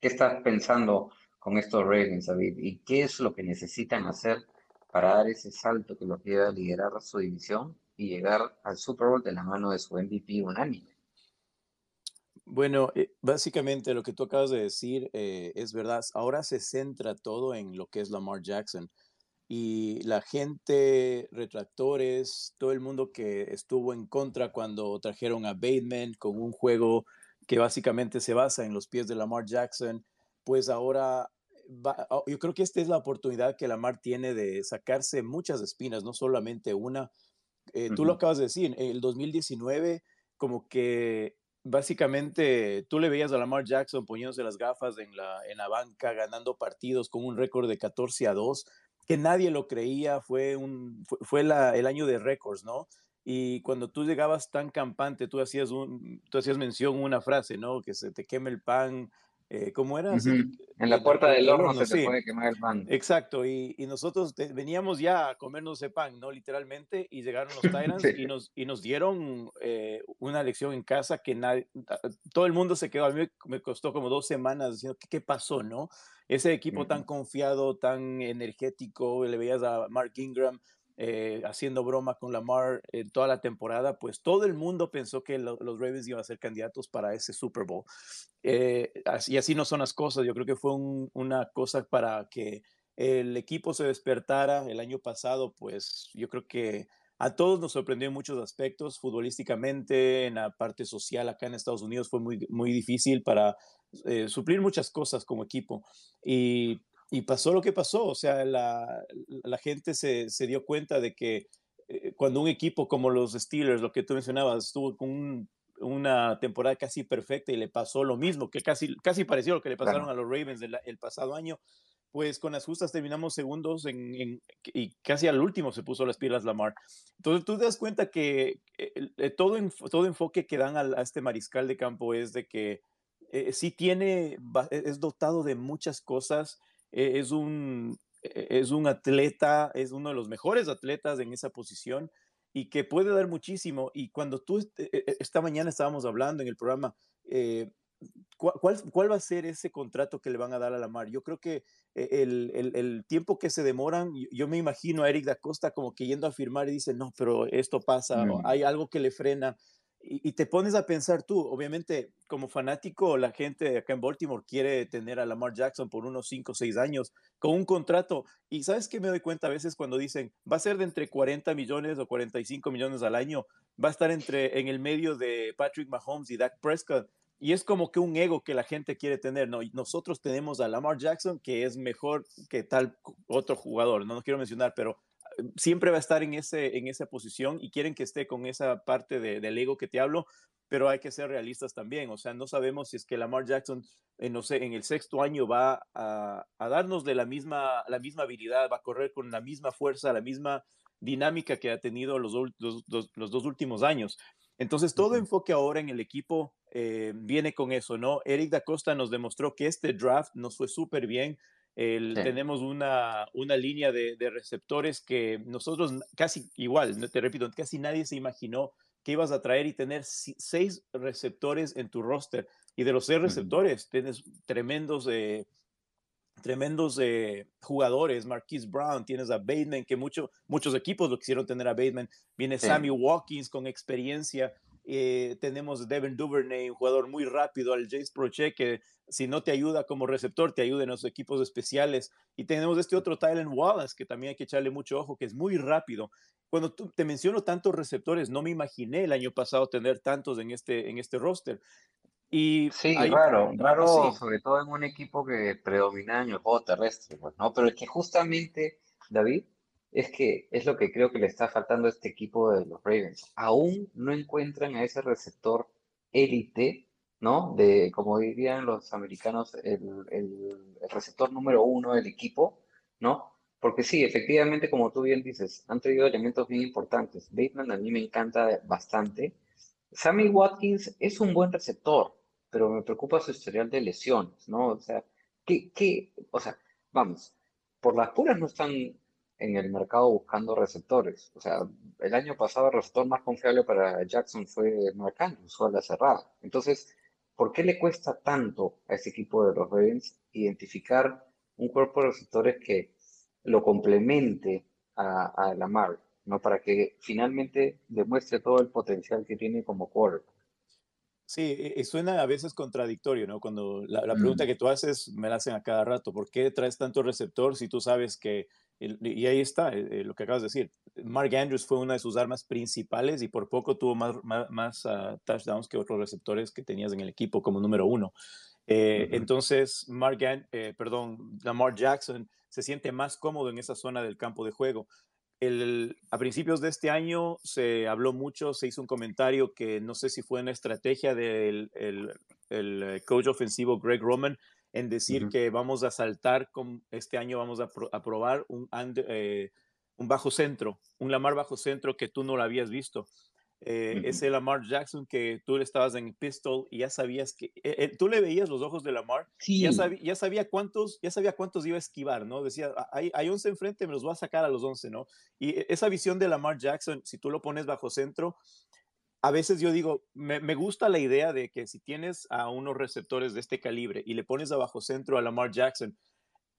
S2: ¿Qué estás pensando con estos Ravens, David? ¿Y qué es lo que necesitan hacer para dar ese salto que los lleve a liderar su división y llegar al Super Bowl de la mano de su MVP unánime?
S6: Bueno, eh, básicamente lo que tú acabas de decir eh, es verdad. Ahora se centra todo en lo que es Lamar Jackson. Y la gente, retractores, todo el mundo que estuvo en contra cuando trajeron a Bateman con un juego que básicamente se basa en los pies de Lamar Jackson, pues ahora oh, yo creo que esta es la oportunidad que Lamar tiene de sacarse muchas espinas, no solamente una. Eh, tú lo acabas de decir, en el 2019 como que básicamente tú le veías a Lamar Jackson poniéndose las gafas en la, en la banca, ganando partidos con un récord de 14 a 2, que nadie lo creía, fue, un, fue, la, el año de récords, ¿no? Y cuando tú llegabas tan campante, tú hacías, un, tú hacías mención una frase, ¿no? Que se te queme el pan, eh, ¿cómo era?
S2: En la puerta del horno se te puede quemar el pan.
S6: Exacto, y, y nosotros veníamos ya a comernos ese pan, ¿no? Literalmente, y llegaron los <laughs> Tyrants y, nos, y nos dieron eh, una lección en casa que nadie, todo el mundo se quedó, a mí me costó como dos semanas diciendo, ¿qué, qué pasó, no? Ese equipo tan confiado, tan energético, le veías a Mark Ingram, eh, haciendo broma con Lamar en toda la temporada, pues todo el mundo pensó que los Ravens iban a ser candidatos para ese Super Bowl. Eh, así, y así no son las cosas. Yo creo que fue una cosa para que el equipo se despertara el año pasado, pues yo creo que a todos nos sorprendió en muchos aspectos, futbolísticamente, en la parte social acá en Estados Unidos fue muy, muy difícil para eh, suplir muchas cosas como equipo. Y y pasó lo que pasó, o sea, la, la gente se, se, dio cuenta de que eh, cuando un equipo como los Steelers, lo que tú mencionabas, estuvo con una temporada casi perfecta y le pasó lo mismo, que casi, casi pareció lo que le pasaron a los Ravens el pasado año, pues con las justas terminamos segundos en, y casi al último se puso las pilas Lamar. Entonces tú te das cuenta que eh, todo, todo enfoque que dan a, a, este mariscal de campo es de que eh, sí tiene, es dotado de muchas cosas e-, es un, e-, es un atleta, es uno de los mejores atletas en esa posición y que puede dar muchísimo. Y cuando tú, e-, esta mañana estábamos hablando en el programa, eh, ¿cuál, ¿cuál, va a ser ese contrato que le van a dar a la mar? Yo creo que el, el, el, tiempo que se demoran, yo me imagino a Eric da Costa como que yendo a firmar y dice, no, pero esto pasa, mm. hay algo que le frena. Y, te pones a pensar tú, obviamente, como fanático, la gente acá en Baltimore quiere tener a Lamar Jackson por unos 5 o 6 años con un contrato. Y sabes que me doy cuenta a veces cuando dicen va a ser de entre 40 millones o 45 millones al año, va a estar entre en el medio de Patrick Mahomes y Dak Prescott. Y es como que un ego que la gente quiere tener, ¿no? nosotros tenemos a Lamar Jackson, que es mejor que tal otro jugador, no lo quiero mencionar, pero siempre va a estar en, ese, en esa posición y quieren que esté con esa parte de, del ego que te hablo, pero hay que ser realistas también. O sea, no sabemos si es que Lamar Jackson, eh, no sé, en el sexto año va a, a, darnos de la misma, la misma habilidad, va a correr con la misma fuerza, la misma dinámica que ha tenido los, los, los, dos últimos años. Entonces, todo enfoque ahora en el equipo eh, viene con eso, ¿no? Eric da Costa nos demostró que este draft nos fue súper bien. Tenemos una, una línea de, de, receptores que nosotros casi igual, te repito, casi nadie se imaginó que ibas a traer y tener seis receptores en tu roster. Y de los seis receptores, tienes tremendos, eh, tremendos eh, jugadores. Marquise Brown, tienes a Bateman, que mucho, muchos equipos lo quisieron tener a Bateman. Viene Sammy Watkins con experiencia. Eh, tenemos Devin Duvernay, un jugador muy rápido, al Jace Proche, que si no te ayuda como receptor, te ayuda en los equipos especiales. Y tenemos este otro Tylen Wallace, que también hay que echarle mucho ojo, que es muy rápido. Cuando tú, te menciono tantos receptores, no me imaginé el año pasado tener tantos en este, en este roster. Y
S2: sí, raro, raro, sobre todo en un equipo que predomina en el juego terrestre, pues, ¿no? Pero es que justamente, David, es que es lo que creo que le está faltando a este equipo de los Ravens. Aún no encuentran a ese receptor élite, ¿no? De, como dirían los americanos, el, el, receptor número uno del equipo, ¿no? Porque sí, efectivamente, como tú bien dices, han traído elementos bien importantes. Bateman a mí me encanta bastante. Sammy Watkins es un buen receptor, pero me preocupa su historial de lesiones, ¿no? O sea, ¿qué, qué, o sea, vamos, por las puras no están en el mercado buscando receptores. O sea, el año pasado el receptor más confiable para Jackson fue Mark Andrews, a la cerrada. Entonces, ¿por qué le cuesta tanto a este equipo de los Ravens identificar un cuerpo de receptores que lo complemente a, a Lamar, ¿no? Para que finalmente demuestre todo el potencial que tiene como quarterback.
S6: Sí, e, e, suena a veces contradictorio, ¿no? Cuando la, la pregunta
S2: Mm.
S6: que tú haces me la hacen a cada rato, ¿por qué traes tanto receptor si tú sabes que, y ahí está eh, eh, lo que acabas de decir, Mark Andrews fue una de sus armas principales y por poco tuvo más, más, más, ah, touchdowns que otros receptores que tenías en el equipo como número uno. Eh, entonces, Mark, eh, perdón, Lamar Jackson se siente más cómodo en esa zona del campo de juego. El- a principios de este año se habló mucho, se hizo un comentario que no sé si fue una estrategia del el, el, coach ofensivo Greg Roman en decir que vamos a saltar con este año, vamos a, pro- a probar un, eh, un bajo centro, un Lamar bajo centro que tú no lo habías visto. Eh,
S2: Ujú.
S6: ese Lamar Jackson que tú le estabas en pistol y ya sabías que eh, eh, tú le veías los ojos de Lamar ya,
S2: Sí.
S6: ya sabía cuántos ya sabía cuántos iba a esquivar, ¿no? Decía, "Ah, hay, hay 11 enfrente, me los voy a sacar a los 11, ¿no? Y esa visión de Lamar Jackson, si tú lo pones bajo centro, a veces yo digo, me, gusta la idea de que si tienes a unos receptores de este calibre y le pones abajo centro a Lamar Jackson,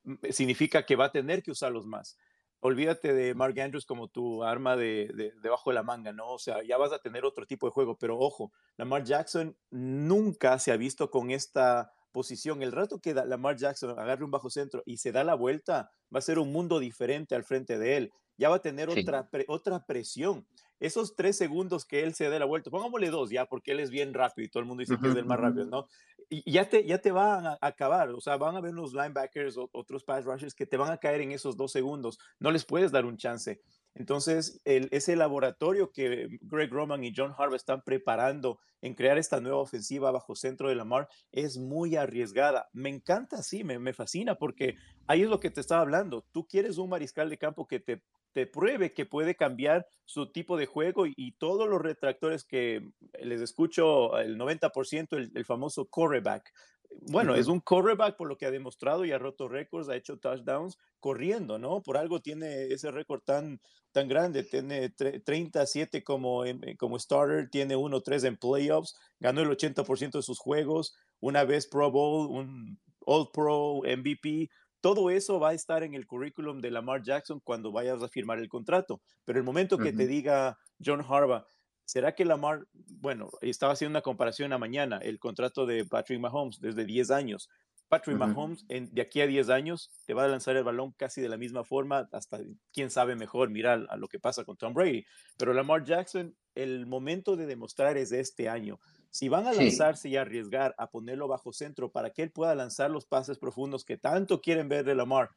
S6: m- significa que va a tener que usarlos más. Olvídate de Mark Andrews como tu arma de, de- debajo de la manga, ¿no? O sea, ya vas a tener otro tipo de juego, pero ojo, Lamar Jackson nunca se ha visto con esta posición. El rato que Lamar Jackson agarre un bajo centro y se da la vuelta, va a ser un mundo diferente al frente de él. Ya va a tener
S2: Sí.
S6: otra, pre- otra presión. Esos tres segundos que él se dé la vuelta, pongámosle dos ya, porque él es bien rápido y todo el mundo dice que es el más rápido, ¿no? y ya te, ya te van a acabar, o sea, van a haber unos linebackers o otros pass rushers que te van a caer en esos dos segundos, no les puedes dar un chance. Entonces, ese laboratorio que Greg Roman y John Harbaugh están preparando en crear esta nueva ofensiva bajo centro de Lamar es muy arriesgada. Me encanta, sí, me, me fascina porque ahí es lo que te estaba hablando. Tú quieres un mariscal de campo que te, te pruebe que puede cambiar su tipo de juego y, todos los retractores que les escucho, el 90%, el, el famoso quarterback. Bueno, es un quarterback por lo que ha demostrado y ha roto récords, ha hecho touchdowns corriendo, ¿no? Por algo tiene ese récord tan, tan grande, tiene tre- 37 como, eh, como starter, tiene 1-3 en playoffs, ganó el 80% de sus juegos, una vez Pro Bowl, un All Pro, MVP, todo eso va a estar en el currículum de Lamar Jackson cuando vayas a firmar el contrato. Pero el momento que te diga John Harbaugh, ¿será que Lamar, bueno, estaba haciendo una comparación a mañana, el contrato de Patrick Mahomes desde 10 años? Patrick
S2: Ujú.
S6: Mahomes en- de aquí a 10 años te va a lanzar el balón casi de la misma forma, hasta quién sabe mejor, mira a lo que pasa con Tom Brady. Pero Lamar Jackson, el momento de demostrar es este año. Si van a
S2: Sí.
S6: lanzarse y arriesgar a ponerlo bajo centro para que él pueda lanzar los pases profundos que tanto quieren ver de Lamar,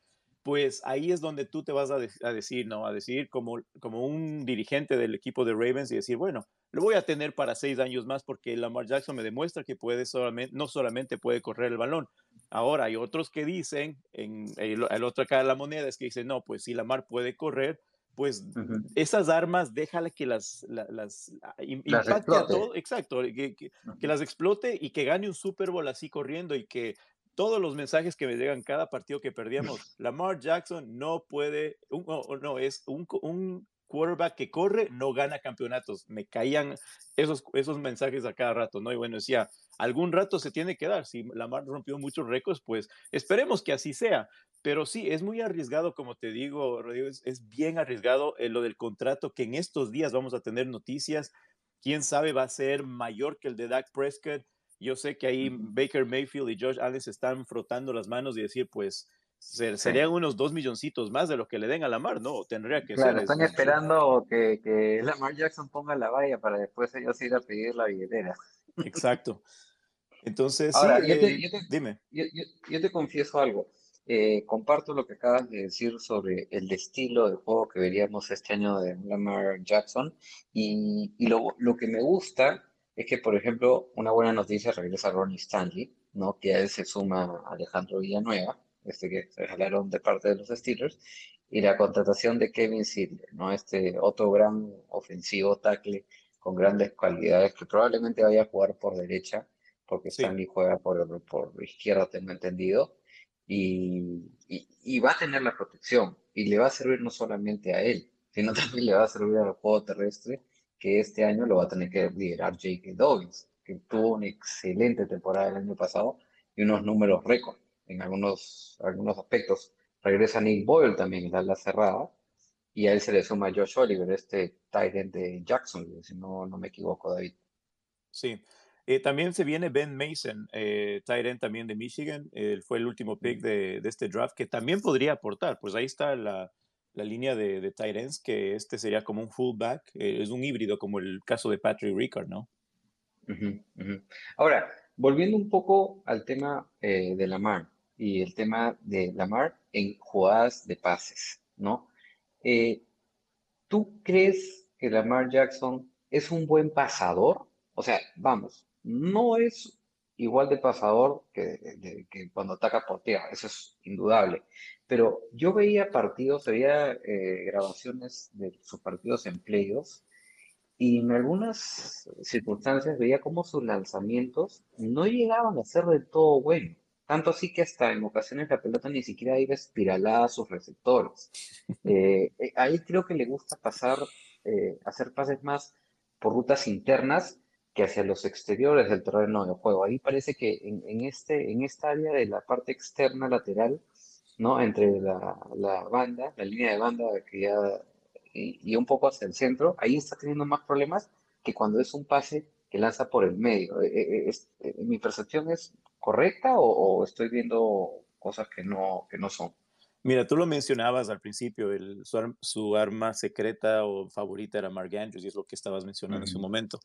S6: pues ahí es donde tú te vas a, de- a decir, ¿no? A decir como, como un dirigente del equipo de Ravens y decir, bueno, lo voy a tener para seis años más porque Lamar Jackson me demuestra que puede solamente, no solamente puede correr el balón. Ahora hay otros que dicen, en el, el otra cara de la moneda es que dicen, no, pues si Lamar puede correr, pues esas armas déjale que las, la- las ah,
S2: Las
S6: impacte a todo, exacto, que, que- que las explote y que gane un Super Bowl así corriendo y que todos los mensajes que me llegan cada partido que perdíamos, Lamar Jackson no puede, un- no, no, es un, quarterback que corre, no gana campeonatos. Me caían esos, esos mensajes a cada rato, ¿no? Y bueno, decía, algún rato se tiene que dar. Si Lamar rompió muchos récords, pues esperemos que así sea. Pero sí, es muy arriesgado, como te digo, Rodrigo, es, es bien arriesgado eh, lo del contrato, que en estos días vamos a tener noticias. Quién sabe, va a ser mayor que el de Dak Prescott. Yo sé que ahí Baker Mayfield y Josh Allen se están frotando las manos y decir, pues, ser-
S2: Sí.
S6: serían unos dos milloncitos más de lo que le den a Lamar, ¿no? Tendría que
S2: Claro,
S6: ser. es-
S2: están
S6: es-
S2: esperando que, que Lamar Jackson ponga la valla para después ellos ir a pedir la billetera.
S6: Exacto. Entonces,
S2: Ahora,
S6: sí,
S2: yo te,
S6: eh,
S2: yo te-
S6: dime.
S2: yo te confieso algo. Eh, comparto lo que acabas de decir sobre el estilo de juego que veríamos este año de Lamar Jackson. Y, y lo, lo que me gusta es que, por ejemplo, una buena noticia regresa Ronnie Stanley, ¿no? Que a él se suma Alejandro Villanueva, este que se jalaron de parte de los Steelers, y la contratación de Kevin Sidler, ¿no? Este otro gran ofensivo tackle con grandes cualidades que probablemente vaya a jugar por derecha, porque
S6: Sí.
S2: Stanley juega por, por izquierda, tengo entendido. y, y, y va a tener la protección y le va a servir no solamente a él, sino <laughs> también le va a servir al juego terrestre, que este año lo va a tener que liderar J.K. Dobbins, que tuvo una excelente temporada el año pasado y unos números récord en algunos, algunos aspectos. Regresa Nick Boyle también en la ala cerrada y a él se le suma Josh Oliver, este tight end de Jackson, si no, no me equivoco, David.
S6: Sí. Eh, también se viene Ben Mason, eh, tight end también de Michigan. Él fue el último pick de, de, este draft que también podría aportar. Pues ahí está la, la línea de, de que este sería como un fullback. Eh, es un híbrido como el caso de Patrick Ricard, ¿no?
S2: Ahora, volviendo un poco al tema eh, de Lamar y el tema de Lamar en jugadas de pases, ¿no? Eh, ¿Tú crees que Lamar Jackson es un buen pasador? O sea, vamos, no es igual de pasador que, que cuando ataca por tierra, eso es indudable. Pero yo veía partidos, veía eh, grabaciones de sus partidos en playoffs y en algunas circunstancias veía como sus lanzamientos no llegaban a ser del todo buenos. Tanto así que hasta en ocasiones la pelota ni siquiera iba espiralada a sus receptores. <laughs> Eh, ahí creo que le gusta pasar, eh, hacer pases más por rutas internas que hacia los exteriores del terreno de juego. Ahí parece que en, en, este, en esta área de la parte externa lateral, ¿no? Entre la, la banda, la línea de banda que ya, y, y, un poco hacia el centro, ahí está teniendo más problemas que cuando es un pase que lanza por el medio. Eh, es, ¿Mi percepción es correcta o, o, estoy viendo cosas que no, que no son?
S6: Mira, tú lo mencionabas al principio, el, su, su, arma secreta o favorita era Mark Andrews, y es lo que estabas mencionando uh -huh. en su momento.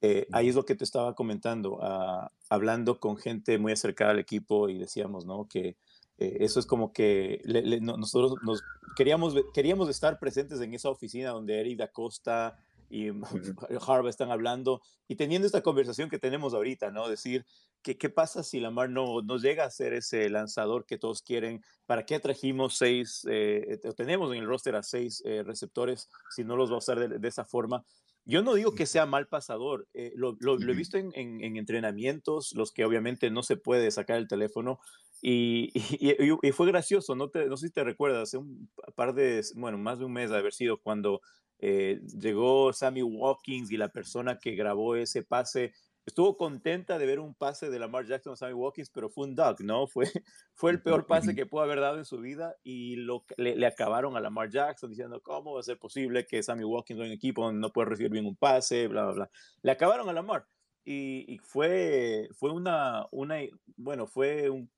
S6: Eh, ahí es lo que te estaba comentando, uh, hablando con gente muy acercada al equipo y decíamos, ¿no? Que eh, eso es como que le, le, no, nosotros nos queríamos, queríamos estar presentes en esa oficina donde Eric da Costa y <laughs> Harvard están hablando y teniendo esta conversación que tenemos ahorita, ¿no? Decir, ¿qué, qué pasa si Lamar no, no llega a ser ese lanzador que todos quieren? ¿Para qué trajimos seis, eh, tenemos en el roster a seis eh, receptores si no los va a usar de, de esa forma? Yo no digo que sea mal pasador, eh, lo, lo, lo, he visto en, en, en, entrenamientos, los que obviamente no se puede sacar el teléfono, <laughs> y, y, y fue gracioso, no, te, no sé si te recuerdas, hace un par de, bueno, más de un mes de haber sido cuando eh, llegó Sammy Watkins y la persona que grabó ese pase estuvo contenta de ver un pase de Lamar Jackson a Sammy Watkins, pero fue un duck, ¿no? Fue, <laughs> fue el peor pase que pudo haber dado en su vida y lo, le, le, acabaron a Lamar Jackson diciendo, ¿cómo va a ser posible que Sammy Watkins en un equipo no puede recibir bien un pase, bla, bla, bla? Le acabaron a Lamar. Y, y fue, fue una, una, bueno, fue un,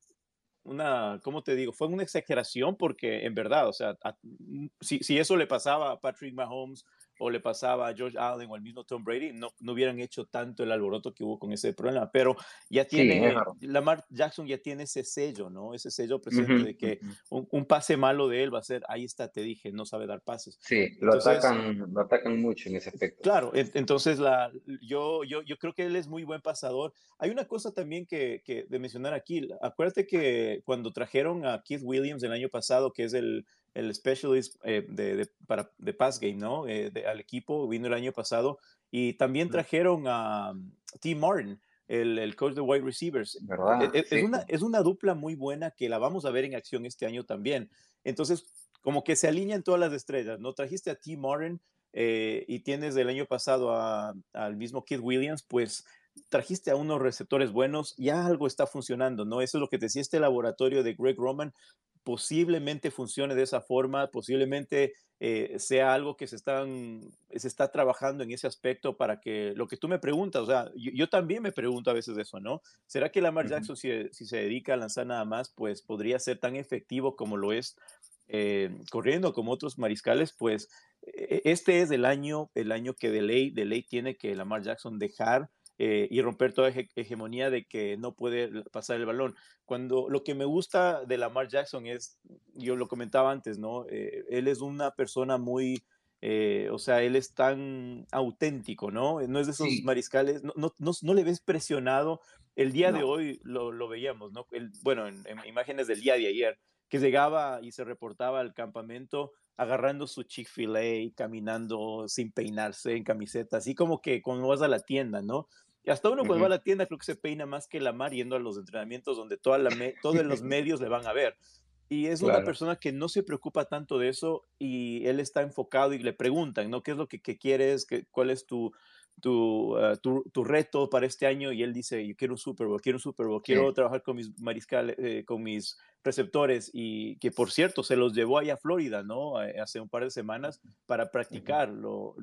S6: una, ¿cómo te digo? Fue una exageración porque en verdad, o sea, a, si, si eso le pasaba a Patrick Mahomes o le pasaba a George Allen o al mismo Tom Brady, no, no hubieran hecho tanto el alboroto que hubo con ese problema. Pero ya tiene, sí, Lamar Jackson ya tiene ese sello, ¿no? Ese sello presente uh -huh, de que uh -huh. un, un, pase malo de él va a ser, ahí está, te dije, no sabe dar pases.
S2: Sí, lo, entonces, atacan, lo atacan mucho en ese aspecto.
S6: Claro, entonces la, yo, yo, yo creo que él es muy buen pasador. Hay una cosa también que, que de mencionar aquí, acuérdate que cuando trajeron a Keith Williams el año pasado, que es el el specialist eh, de, de, para, de pass game, ¿no? Eh, de, al equipo, vino el año pasado. Y también trajeron a um, T. Martin, el, el, coach de wide receivers.
S2: ¿verdad?
S6: Es,
S2: sí.
S6: es, una, es una dupla muy buena que la vamos a ver en acción este año también. Entonces, como que se alinean todas las estrellas, ¿no? Trajiste a T. Martin eh, y tienes del año pasado a, al mismo Kid Williams, pues trajiste a unos receptores buenos, ya algo está funcionando, ¿no? Eso es lo que te decía este laboratorio de Greg Roman, posiblemente funcione de esa forma, posiblemente eh, sea algo que se, están, se está trabajando en ese aspecto para que lo que tú me preguntas, o sea, yo, yo también me pregunto a veces eso, ¿no? ¿Será que Lamar Jackson, uh -huh. si, si, se dedica a lanzar nada más, pues podría ser tan efectivo como lo es eh, corriendo como otros mariscales? Pues eh, este es el año, el año que de ley, de ley tiene que Lamar Jackson dejar eh, y romper toda hege hegemonía de que no puede pasar el balón. Cuando lo que me gusta de Lamar Jackson es, yo lo comentaba antes, ¿no? Eh, él es una persona muy, eh, o sea, él es tan auténtico, ¿no? No es de esos sí. mariscales, no, no, no, no, le ves presionado. El día no. de hoy lo, lo veíamos, ¿no? El, bueno, en, en imágenes del día de ayer, que llegaba y se reportaba al campamento agarrando su Chick-fil-A, caminando sin peinarse en camiseta, así como que cuando vas a la tienda, ¿no? Y hasta uno cuando va a la tienda creo que se peina más que Lamar yendo a los entrenamientos donde toda la todos los <laughs> medios le van a ver. Y es una persona que no se preocupa tanto de eso y él está enfocado y le preguntan, ¿no? ¿Qué es lo que, que quieres? ¿Qué, ¿Cuál es tu, tu, uh, tu, tu, reto para este año? Y él dice, yo quiero un Super Bowl, quiero un Super Bowl, quiero trabajar con mis mariscales, eh, con mis receptores y que por cierto se los llevó allá a Florida, ¿no? Hace un par de semanas para practicarlo.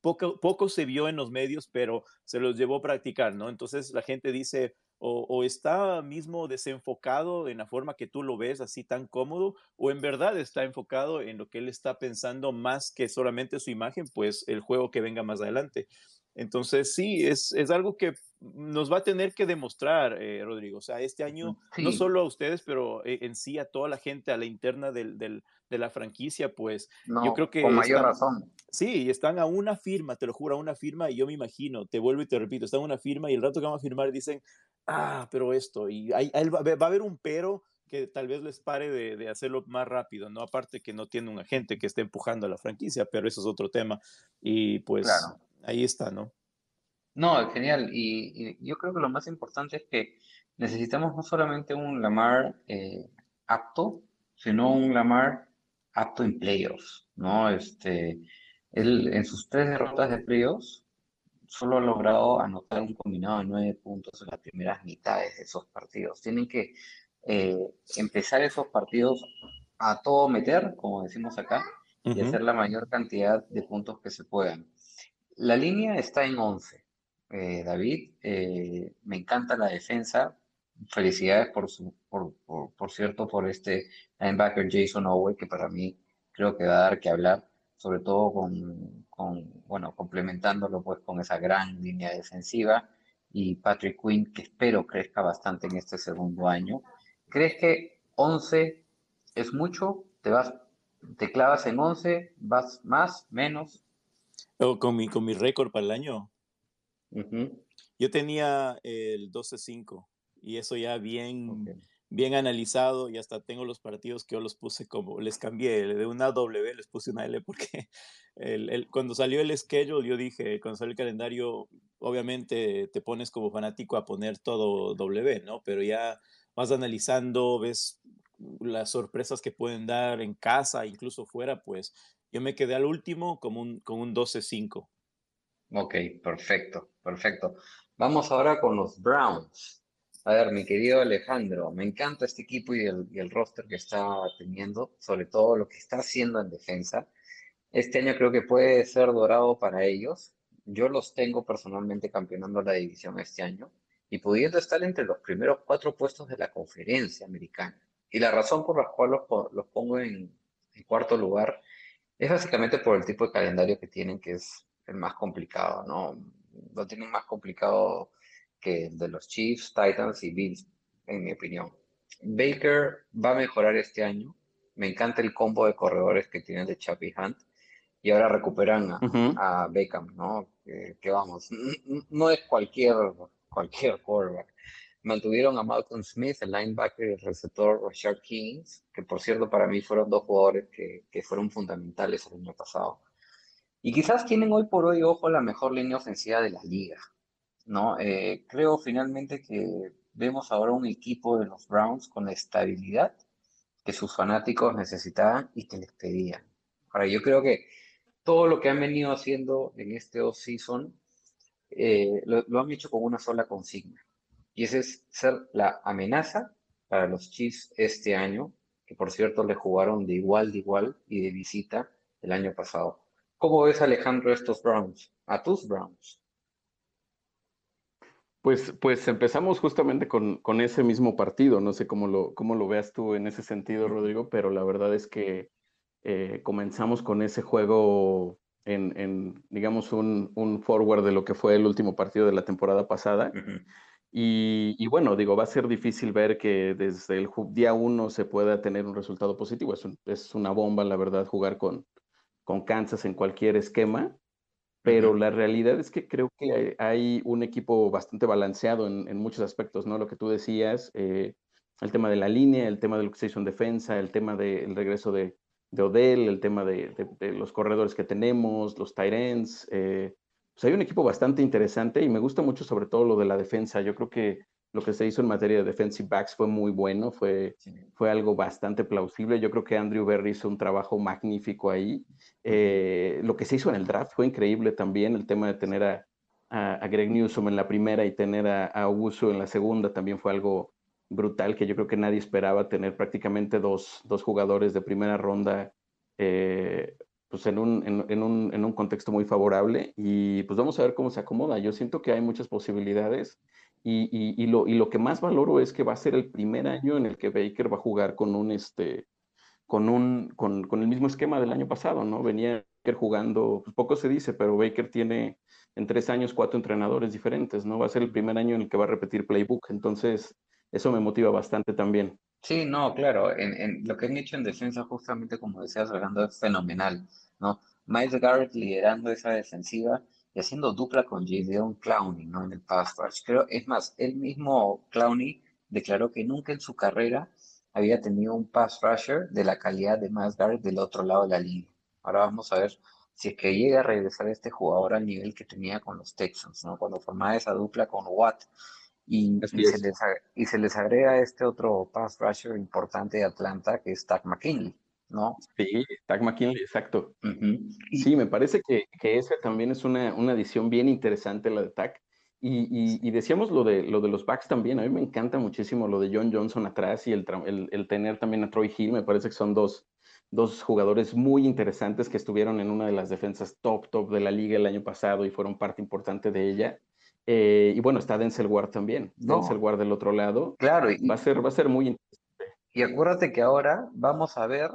S6: Poco, poco se vio en los medios, pero se los llevó a practicar, ¿no? Entonces la gente dice, o, está mismo desenfocado en la forma que tú lo ves así tan cómodo, o en verdad está enfocado en lo que él está pensando más que solamente su imagen, pues el juego que venga más adelante. Entonces, sí, es, es algo que nos va a tener que demostrar, eh, Rodrigo. O sea, este año, no solo a ustedes, pero eh, en sí a toda la gente, a la interna del, del, de la franquicia, pues yo creo que...
S2: Con mayor razón.
S6: Sí, están a una firma, te lo juro, a una firma, y yo me imagino, te vuelvo y te repito, están a una firma y el rato que van a firmar dicen, ah, pero esto, y hay, va, a haber un pero que tal vez les pare de, de, hacerlo más rápido, ¿no? Aparte que no tiene un agente que esté empujando a la franquicia, pero eso es otro tema. Y pues ahí está, ¿no?
S2: No, genial. Y, yo creo que lo más importante es que necesitamos no solamente un Lamar eh, apto, sino un Lamar apto en playoffs, ¿no? Este, él en sus tres derrotas de playoffs solo ha logrado anotar un combinado de nueve puntos en las primeras mitades de esos partidos. Tienen que eh, empezar esos partidos a todo meter, como decimos acá, y hacer la mayor cantidad de puntos que se puedan. La línea está en 11. Eh, David. Eh, me encanta la defensa. Felicidades por, su, por, por, cierto por este linebacker Jason Owe, que para mí creo que va a dar que hablar, sobre todo con, con, bueno, complementándolo pues con esa gran línea defensiva y Patrick Quinn, que espero crezca bastante en este segundo año. ¿Crees que 11 es mucho? ¿Te vas, te clavas en 11? ¿Vas más, menos?
S6: Oh, con mi, con mi récord para el año. Yo tenía el 12-5 y eso ya bien, bien analizado y hasta tengo los partidos que yo los puse como, les cambié de una W, les puse una L porque <laughs> el, el, cuando salió el schedule yo dije, cuando salió el calendario, obviamente te pones como fanático a poner todo W, ¿no? Pero ya vas analizando, ves las sorpresas que pueden dar en casa, incluso fuera, pues yo me quedé al último como un, con un 12-5.
S2: Ok, perfecto, perfecto. Vamos ahora con los Browns. A ver, mi querido Alejandro, me encanta este equipo y el, y el roster que está teniendo, sobre todo lo que está haciendo en defensa. Este año creo que puede ser dorado para ellos. Yo los tengo personalmente campeonando la división este año y pudiendo estar entre los primeros cuatro puestos de la conferencia americana. Y la razón por la cual los, los pongo en, en cuarto lugar es básicamente por el tipo de calendario que tienen, que es el más complicado, ¿no? Lo tienen más complicado que el de los Chiefs, Titans y Bills, en mi opinión. Baker va a mejorar este año. Me encanta el combo de corredores que tienen de Chappie Hunt. Y ahora recuperan a, Beckham, ¿no? Que, vamos, no es cualquier, cualquier quarterback. Mantuvieron a Malcolm Smith, el linebacker y el receptor Richard Kings, que por cierto para mí fueron dos jugadores que, que fueron fundamentales el año pasado. Y quizás tienen hoy por hoy, ojo, la mejor línea ofensiva de la liga. ¿no? Eh, creo finalmente que vemos ahora un equipo de los Browns con la estabilidad que sus fanáticos necesitaban y que les pedían. Ahora, yo creo que todo lo que han venido haciendo en este off-season eh, lo, lo, han hecho con una sola consigna. Y ese es ser la amenaza para los Chiefs este año, que por cierto le jugaron de igual de igual y de visita el año pasado. ¿Cómo ves, Alejandro, estos Browns? A tus Browns.
S10: Pues, pues empezamos justamente con, con, ese mismo partido. No sé cómo lo, cómo lo veas tú en ese sentido, Rodrigo, pero la verdad es que eh, comenzamos con ese juego en, en digamos, un, un, forward de lo que fue el último partido de la temporada pasada. Y, y, bueno, digo, va a ser difícil ver que desde el día uno se pueda tener un resultado positivo. Es, es una bomba, la verdad, jugar con, con Kansas en cualquier esquema, pero la realidad es que creo que hay un equipo bastante balanceado en, muchos aspectos, ¿no? Lo que tú decías, eh, el tema de la línea, el tema de lo que se hizo en defensa, el tema del regreso de, de, Odell, el tema de, los corredores que tenemos, los tight ends, eh, pues hay un equipo bastante interesante y me gusta mucho sobre todo lo de la defensa. Yo creo que lo que se hizo en materia de defensive backs fue muy bueno, fue, fue algo bastante plausible. Yo creo que Andrew Berry hizo un trabajo magnífico ahí. Eh, lo que se hizo en el draft fue increíble también, el tema de tener a, a, Greg Newsom en la primera y tener a, a en la segunda también fue algo brutal, que yo creo que nadie esperaba tener prácticamente dos, dos jugadores de primera ronda eh, pues en un, en, un, en un contexto muy favorable y pues vamos a ver cómo se acomoda. Yo siento que hay muchas posibilidades y, y, lo, y lo que más valoro es que va a ser el primer año en el que Baker va a jugar con un, este, con un, con, con el mismo esquema del año pasado, ¿no? Venía jugando, pues poco se dice, pero Baker tiene en tres años cuatro entrenadores diferentes, ¿no? Va a ser el primer año en el que va a repetir playbook, entonces eso me motiva bastante también.
S2: Sí, no, claro, en, en lo que han hecho en defensa, justamente como decías, Orlando, es fenomenal, ¿no? Miles Garrett liderando esa defensiva y haciendo dupla con Jadeon Clowney, ¿no? En el pass rush. Creo, es más, el mismo Clowney declaró que nunca en su carrera había tenido un pass rusher de la calidad de Miles Garrett del otro lado de la línea. Ahora vamos a ver si es que llega a regresar este jugador al nivel que tenía con los Texans, ¿no? Cuando formaba esa dupla con Watt. Y, se les, y, se les, agrega este otro pass rusher importante de Atlanta, que es Tack McKinley. ¿no?
S10: Sí, Tag McKinley, exacto. Sí, me parece que, que esa también es una, una adición bien interesante, la de Tag. Y, y, decíamos lo de, lo de los backs también, a mí me encanta muchísimo lo de John Johnson atrás y el, el, el tener también a Troy Hill, me parece que son dos, dos jugadores muy interesantes que estuvieron en una de las defensas top, top de la liga el año pasado y fueron parte importante de ella. Eh, y bueno, está Denzel Ward también, Denzel Ward del otro lado.
S2: Claro, y,
S10: va, a ser, va a ser muy
S2: interesante. Y acuérdate que ahora vamos a ver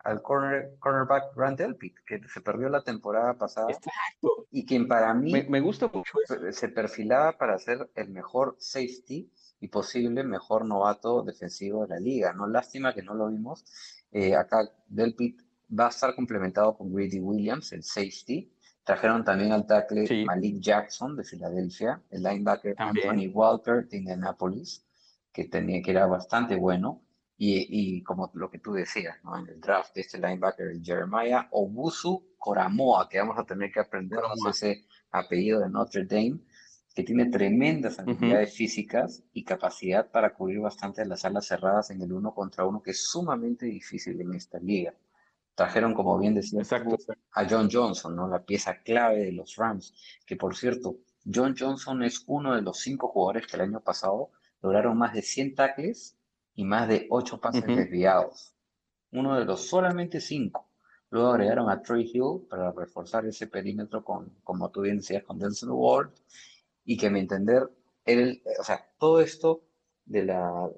S2: al corner, cornerback Grant Elpit, que se perdió la temporada pasada.
S10: Exacto.
S2: Y quien para mí
S10: me, gusta mucho
S2: se perfilaba para ser el mejor safety y posible mejor novato defensivo de la liga. No lástima que no lo vimos. Eh, acá Delpit va a estar complementado con Grady Williams, el safety. Trajeron también al tackle Malik Jackson de Filadelfia, el linebacker Anthony Walker de Indianapolis, que, tenía, que era bastante bueno. Y, como lo que tú decías, ¿no? En el draft de este linebacker, Jeremiah Obusu Coramoa, que vamos a tener que aprendernos ese apellido de Notre Dame, que tiene tremendas habilidades físicas y capacidad para cubrir bastante las alas cerradas en el uno contra uno, que es sumamente difícil en esta liga. Trajeron, como bien decía, a John Johnson, ¿no? La pieza clave de los Rams, que por cierto, John Johnson es uno de los cinco jugadores que el año pasado lograron más de 100 tackles y más de ocho pases desviados. Uno de los solamente cinco. Luego agregaron a Troy Hill para reforzar ese perímetro con, como tú bien decías, con Denzel Ward. Y que, a mi entender, él, o sea, todo esto de la,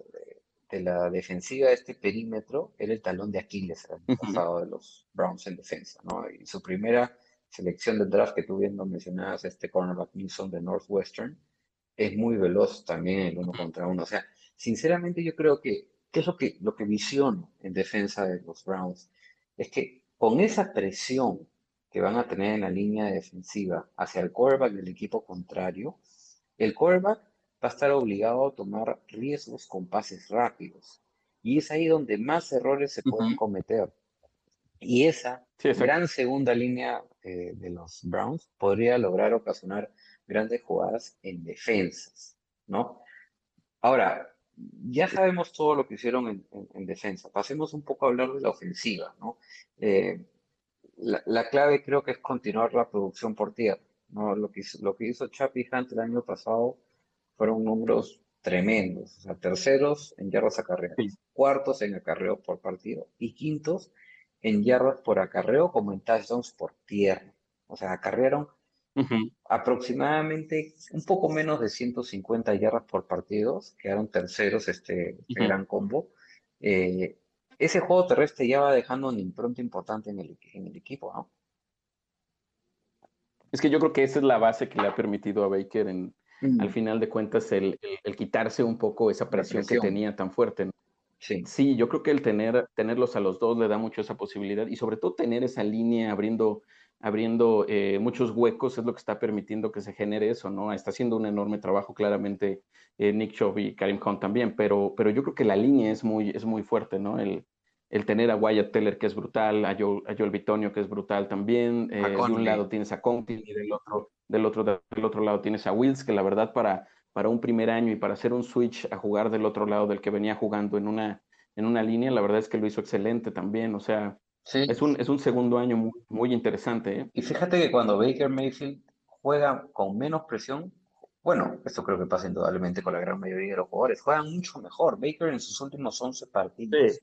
S2: de la defensiva de este perímetro era el talón de Aquiles el pasado de los Browns en defensa, ¿no? Y su primera selección de draft que tú bien mencionabas, este cornerback Newsom de Northwestern, es muy veloz también el uno contra uno. O sea, sinceramente yo creo que, ¿qué es lo que, lo que visiono en defensa de los Browns? Es que con esa presión que van a tener en la línea defensiva hacia el quarterback del equipo contrario, el quarterback va a estar obligado a tomar riesgos con pases rápidos. Y es ahí donde más errores se pueden cometer. Y esa gran segunda línea eh, de los Browns podría lograr ocasionar grandes jugadas en defensas, ¿no? Ahora, ya sabemos todo lo que hicieron en, defensa. Pasemos un poco a hablar de la ofensiva, ¿no? Eh, la, clave creo que es continuar la producción por tierra, ¿no? Lo que, lo que hizo Chappie Hunt el año pasado fueron números tremendos, o sea, terceros en yardas acarreados, cuartos en acarreo por partido y quintos en yardas por acarreo como en touchdowns por tierra. O sea, acarrearon Aproximadamente un poco menos de 150 yardas por partidos, quedaron terceros este, este gran combo. Eh, ese juego terrestre ya va dejando una impronta importante en el, en el equipo, ¿no?
S10: Es que yo creo que esa es la base que le ha permitido a Baker, en, al final de cuentas, el, el, quitarse un poco esa presión, que tenía tan fuerte. Sí. sí, yo creo que el tener, tenerlos a los dos le da mucho esa posibilidad y sobre todo tener esa línea abriendo abriendo eh, muchos huecos, es lo que está permitiendo que se genere eso, ¿no? Está haciendo un enorme trabajo claramente eh, Nick Chubb y Karim Hunt también, pero, pero yo creo que la línea es muy, es muy fuerte, ¿no? El, el tener a Wyatt Teller, que es brutal, a Joel, a Joel Bitonio, que es brutal también. Eh, de un lado tienes a Conti y del otro, del, otro, del otro lado tienes a Wills, que la verdad para, para un primer año y para hacer un switch a jugar del otro lado del que venía jugando en una, en una línea, la verdad es que lo hizo excelente también. O sea, es, un, es un segundo año muy, muy interesante. ¿eh?
S2: Y fíjate que cuando Baker Mayfield juega con menos presión, bueno, esto creo que pasa indudablemente con la gran mayoría de los jugadores, juegan mucho mejor. Baker en sus últimos 11 partidos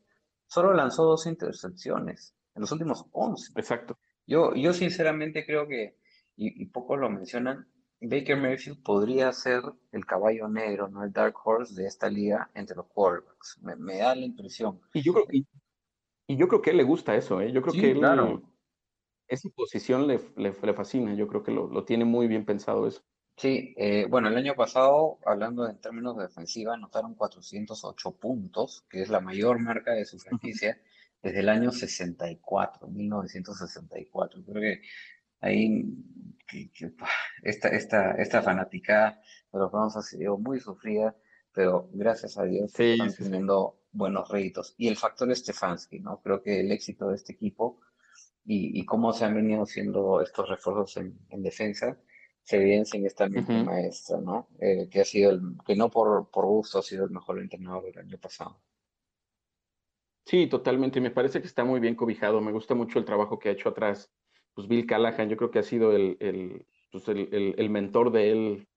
S2: solo lanzó dos intercepciones en los últimos 11.
S10: Exacto.
S2: Yo, yo sinceramente creo que, y, y pocos lo mencionan, Baker Mayfield podría ser el caballo negro, no el dark horse de esta liga entre los quarterbacks. Me, me da la impresión.
S10: Y yo creo, y, y yo creo que a él le gusta eso, ¿eh? Yo creo
S2: Sí,
S10: que él,
S2: claro.
S10: esa posición le, le, le fascina. Yo creo que lo, lo tiene muy bien pensado eso.
S2: Sí, eh, bueno, el año pasado, hablando en términos de defensiva, anotaron 408 puntos, que es la mayor marca de su franquicia desde el año 64, 1964. Creo que ahí que- que, pa, esta, esta, esta fanaticada de los Browns ha sido muy sufrida, pero gracias a Dios
S10: Sí,
S2: están
S10: sí, sí.
S2: teniendo buenos réditos. Y el factor Stefanski, ¿no? Creo que el éxito de este equipo y, y cómo se han venido haciendo estos refuerzos en, en defensa se evidencia en esta mente
S10: Ujú.
S2: maestra, ¿no? Eh, que ha sido el, que no por, por gusto ha sido el mejor entrenador del año pasado.
S10: Sí, totalmente. Me parece que está muy bien cobijado. Me gusta mucho el trabajo que ha hecho atrás. Pues Bill Callahan, yo creo que ha sido el, el, pues el, mentor de él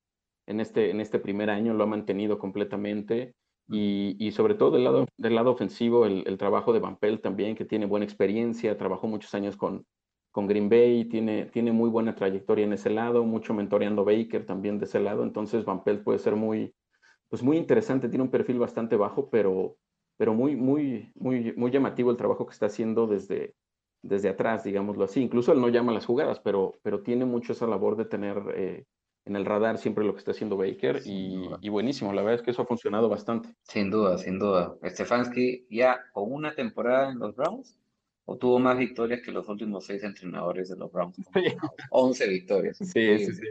S10: en este, en este primer año, lo ha mantenido completamente. Y, y sobre todo del lado, del lado ofensivo, el, trabajo de Van también, que tiene buena experiencia, trabajó muchos años con, con Green Bay, tiene, tiene muy buena trayectoria en ese lado, mucho mentoreando Baker también de ese lado. Entonces Van Pelt puede ser muy, pues muy interesante, tiene un perfil bastante bajo, pero, pero muy, muy, muy, muy llamativo el trabajo que está haciendo desde, desde atrás, digámoslo así. Incluso él no llama las jugadas, pero, pero tiene mucho esa labor de tener eh, en el radar siempre lo que está haciendo Baker y, y buenísimo. La verdad es que eso ha funcionado bastante.
S2: Sin duda, sin duda. Stefanski ya con una temporada en los Browns obtuvo más victorias que los últimos seis entrenadores de los Browns. combinados. 11 victorias.
S10: Sí, sí, sí.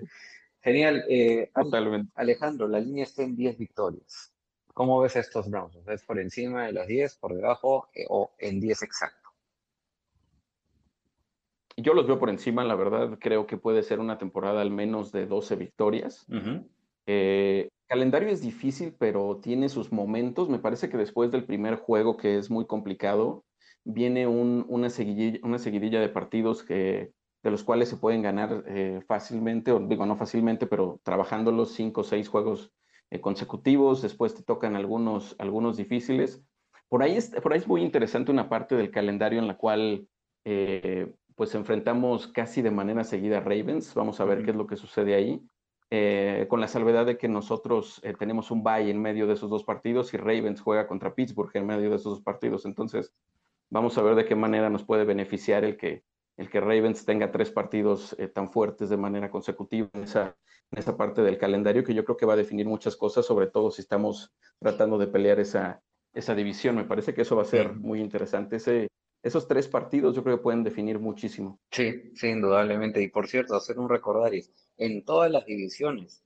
S2: Genial. Eh,
S10: Totalmente.
S2: Alejandro, la línea está en 10 victorias. ¿Cómo ves a estos Browns? ¿Es por encima de las 10, por debajo eh, o en 10 exacto?
S10: Yo los veo por encima, la verdad, creo que puede ser una temporada al menos de 12 victorias. Eh, calendario es difícil, pero tiene sus momentos. Me parece que después del primer juego, que es muy complicado, viene un- una seguidilla, una seguidilla de partidos que, de los cuales se pueden ganar eh, fácilmente, o digo no fácilmente, pero trabajando los cinco o seis juegos eh, consecutivos. Después te tocan algunos, algunos difíciles. Por ahí, es, por ahí es muy interesante una parte del calendario en la cual eh, pues enfrentamos casi de manera seguida a Ravens. Vamos a ver qué es lo que sucede ahí. Eh, con la salvedad de que nosotros eh, tenemos un bye en medio de esos dos partidos y Ravens juega contra Pittsburgh en medio de esos dos partidos. Entonces, vamos a ver de qué manera nos puede beneficiar el que, el que Ravens tenga tres partidos eh, tan fuertes de manera consecutiva en esa, en esa parte del calendario que yo creo que va a definir muchas cosas, sobre todo si estamos tratando de pelear esa, esa división. Me parece que eso va a ser
S2: Ujú.
S10: muy interesante. Ese, esos tres partidos yo creo que pueden definir muchísimo.
S2: Sí, sí, indudablemente. Y por cierto, hacer un recordaris. En todas las divisiones,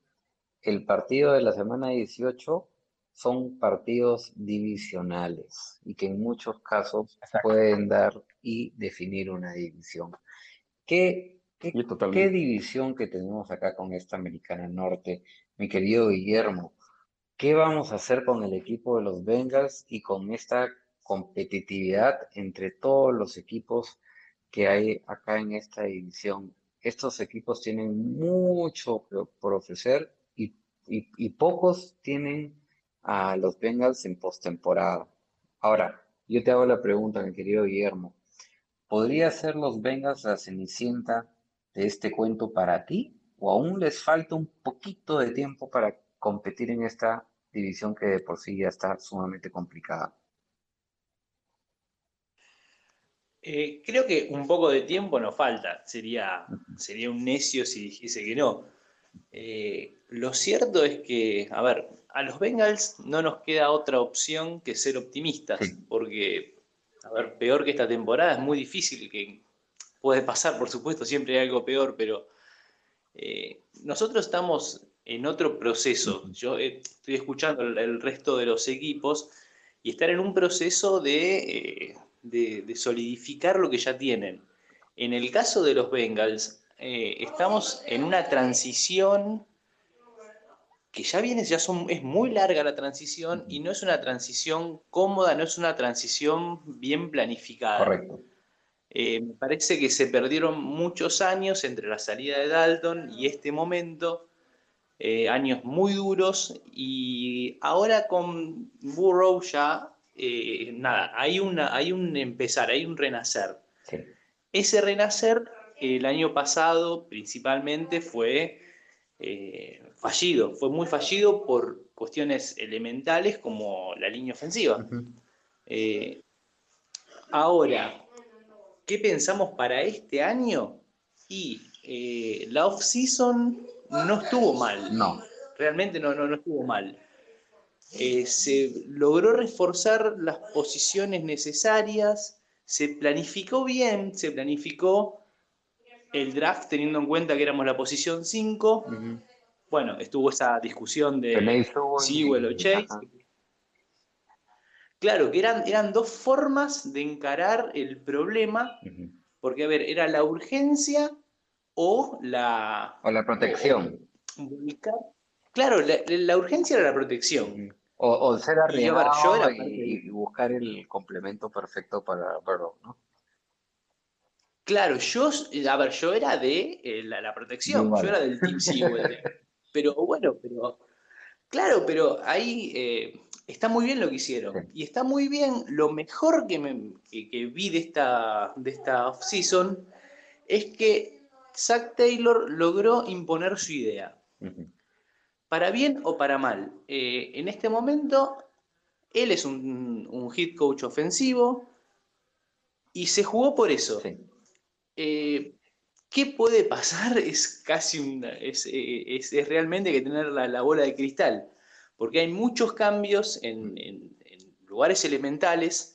S2: el partido de la semana 18 son partidos divisionales y que en muchos casos pueden dar y definir una división. ¿Qué, qué, qué división que tenemos acá con esta Americana Norte, mi querido Guillermo? ¿Qué vamos a hacer con el equipo de los Bengals y con esta competitividad entre todos los equipos que hay acá en esta división? Estos equipos tienen mucho por ofrecer y, y- y pocos tienen a los Bengals en postemporada. Ahora, yo te hago la pregunta, mi querido Guillermo. ¿Podría ser los Bengals la cenicienta de este cuento para ti? ¿O aún les falta un poquito de tiempo para competir en esta división que de por sí ya está sumamente complicada?
S7: Eh, creo que un poco de tiempo nos falta. Sería, sería un necio si dijese que no. Eh, lo cierto es que, a ver, a los Bengals no nos queda otra opción que ser optimistas, porque, a ver, peor que esta temporada es muy difícil, que puede pasar, por supuesto, siempre hay algo peor, pero eh, nosotros estamos en otro proceso. Yo eh, estoy escuchando el, el resto de los equipos y están en un proceso de, eh, de, de solidificar lo que ya tienen. En el caso de los Bengals, estamos en una transición que ya viene, ya son, es muy larga la transición y no es una transición cómoda, no es una transición bien planificada.
S2: Correcto.
S7: Eh, me parece que se perdieron muchos años entre la salida de Dalton y este momento, eh, años muy duros, y ahora con Burrow ya, eh, nada, hay, una, hay un empezar, hay un renacer.
S2: Sí.
S7: Ese renacer el año pasado principalmente fue eh, fallido, fue muy fallido por cuestiones elementales como la línea ofensiva. Eh, ahora, ¿qué pensamos para este año? Y eh, la off-season no estuvo mal.
S2: No.
S7: Realmente no, no, no estuvo mal. Se logró reforzar las posiciones necesarias, se planificó bien, se planificó el draft teniendo en cuenta que éramos la posición 5. Bueno, estuvo esa discusión de
S2: Sewell
S7: o Chase.
S2: ajá.
S7: Claro, que eran, eran dos formas de encarar el problema, porque, a ver, era la urgencia o la...
S2: O la protección.
S7: Claro, la, la urgencia era la protección.
S2: O, o ser
S7: Y yo, a ver, yo
S2: arriesgado
S7: era
S2: y, y buscar el complemento perfecto para Burrow, ¿no?
S7: Claro, yo, a ver, yo era de eh, la, la protección,
S2: Igual.
S7: yo era del Team Sewell. <laughs> pero bueno, pero claro, pero ahí eh, está muy bien lo que hicieron. Y está muy bien, lo mejor que, me- que- que vi de esta, de esta off-season es que Zach Taylor logró imponer su idea. Para bien o para mal. Eh, en este momento, él es un, un hit coach ofensivo y se jugó por eso. Eh, ¿Qué puede pasar? <laughs> Es casi una, es, eh, es- es realmente que tener la, la bola de cristal, porque hay muchos cambios en, en- en lugares elementales.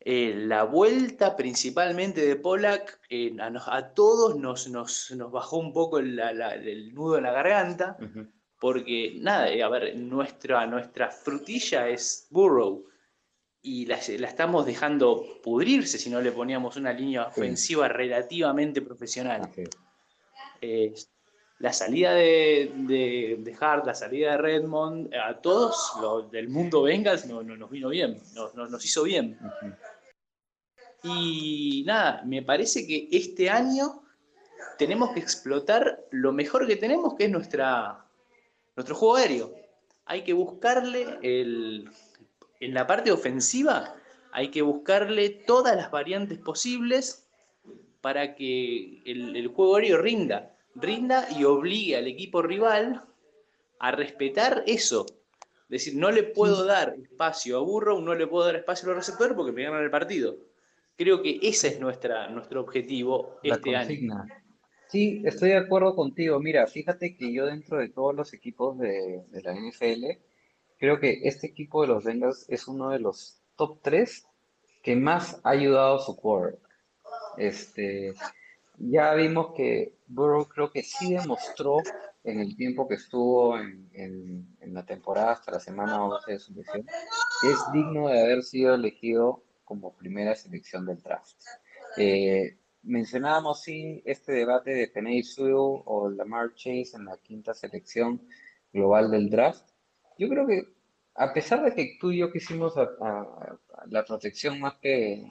S7: Eh, la vuelta principalmente de Pollack eh, a, nos- a todos nos, nos- nos bajó un poco el, la- la- el nudo en la garganta, porque nada, a ver, nuestra, nuestra frutilla es Burrow y la, la estamos dejando pudrirse si no le poníamos una línea ofensiva relativamente profesional. Eh, la salida de, de, de Hart, la salida de Redmond, a todos los del mundo Bengals no, no- nos vino bien, nos hizo bien. Y nada, me parece que este año tenemos que explotar lo mejor que tenemos, que es nuestra, nuestro juego aéreo. Hay que buscarle el, en la parte ofensiva, hay que buscarle todas las variantes posibles para que el, el juego aéreo rinda, rinda y obligue al equipo rival a respetar eso. Es decir, no le puedo dar espacio a Burrow, no le puedo dar espacio a los receptores porque me ganan el partido. Creo que ese es nuestra, nuestro objetivo
S2: La
S7: este año.
S2: Sí, estoy de acuerdo contigo. Mira, fíjate que yo dentro de todos los equipos de, de la NFL, creo que este equipo de los Bengals es uno de los top 3 que más ha ayudado a su quarterback. Este, ya vimos que Burrow creo que sí demostró en el tiempo que estuvo en, en- la temporada hasta la semana 11 de su que es digno de haber sido elegido como primera selección del draft. Eh, mencionábamos sí este debate de Penei Sewell o Lamar Chase en la quinta selección global del draft. Yo creo que a pesar de que tú y yo quisimos a- a- a la protección más que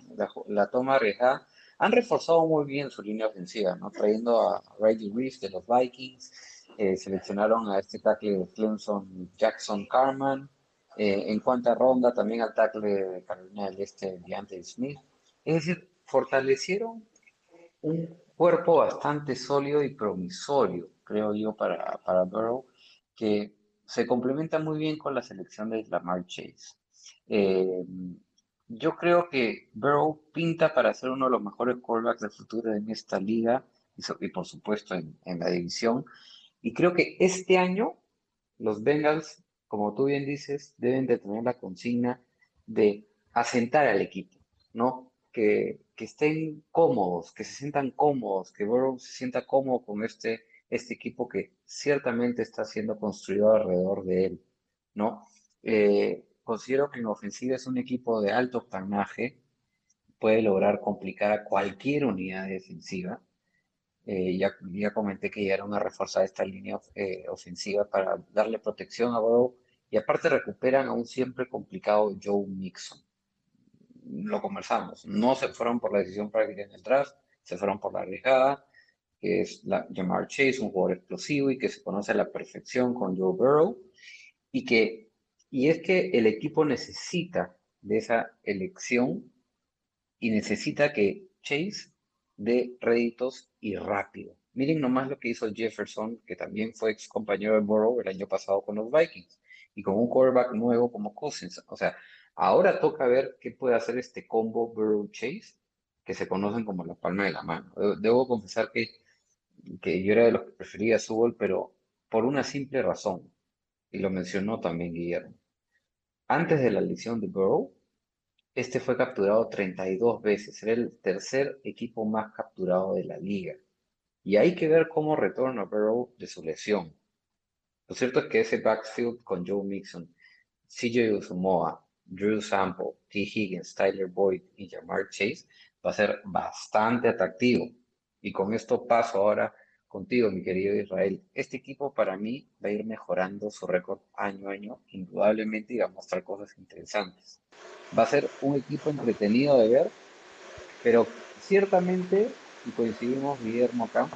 S2: la, toma arriesgada, han reforzado muy bien su línea ofensiva, ¿no? Trayendo a Riley Reeves de los Vikings, eh, seleccionaron a este tackle de Clemson, Jackson Carman, eh, en cuarta ronda también al tackle de Carolina del Este, DeAndre Smith. Es decir, fortalecieron un cuerpo bastante sólido y promisorio, creo yo, para, para Burrow, que se complementa muy bien con la selección de Lamar Chase. Eh, yo creo que Burrow pinta para ser uno de los mejores quarterbacks del futuro en esta liga y, por supuesto en, en la división. Y creo que este año los Bengals, como tú bien dices, deben de tener la consigna de asentar al equipo, ¿no? Que, que estén cómodos, que se sientan cómodos, que Burrow se sienta cómodo con este, este equipo que ciertamente está siendo construido alrededor de él, ¿no? Eh, considero que en ofensiva es un equipo de alto octanaje, puede lograr complicar a cualquier unidad defensiva. Eh, ya, ya comenté que llegaron a reforzar esta línea eh, ofensiva para darle protección a Burrow y aparte recuperan a un siempre complicado Joe Mixon. Lo conversamos, no se fueron por la decisión práctica en el draft, se fueron por la arriesgada, que es la, Jamar Chase, un jugador explosivo y que se conoce a la perfección con Joe Burrow, y que y es que el equipo necesita de esa elección y necesita que Chase dé réditos y rápido. Miren nomás lo que hizo Jefferson, que también fue ex compañero de Burrow el año pasado con los Vikings, y con un quarterback nuevo como Cousins. O sea, ahora toca ver qué puede hacer este combo Burrow-Chase, que se conocen como la palma de la mano. Debo confesar que, que yo era de los que prefería Subol, pero por una simple razón, y lo mencionó también Guillermo. Antes de la elección de Burrow, este fue capturado 32 veces, era el tercer equipo más capturado de la liga. Y hay que ver cómo retorna Burrow de su lesión. Lo cierto es que ese backfield con Joe Mixon, CJ Uzumoa, Drew Sample, T. Higgins, Tyler Boyd y Jamar Chase va a ser bastante atractivo. Y con esto paso ahora contigo, mi querido Israel. Este equipo para mí va a ir mejorando su récord año a año, indudablemente, y va a mostrar cosas interesantes. Va a ser un equipo entretenido de ver, pero ciertamente, y coincidimos, Guillermo, acá,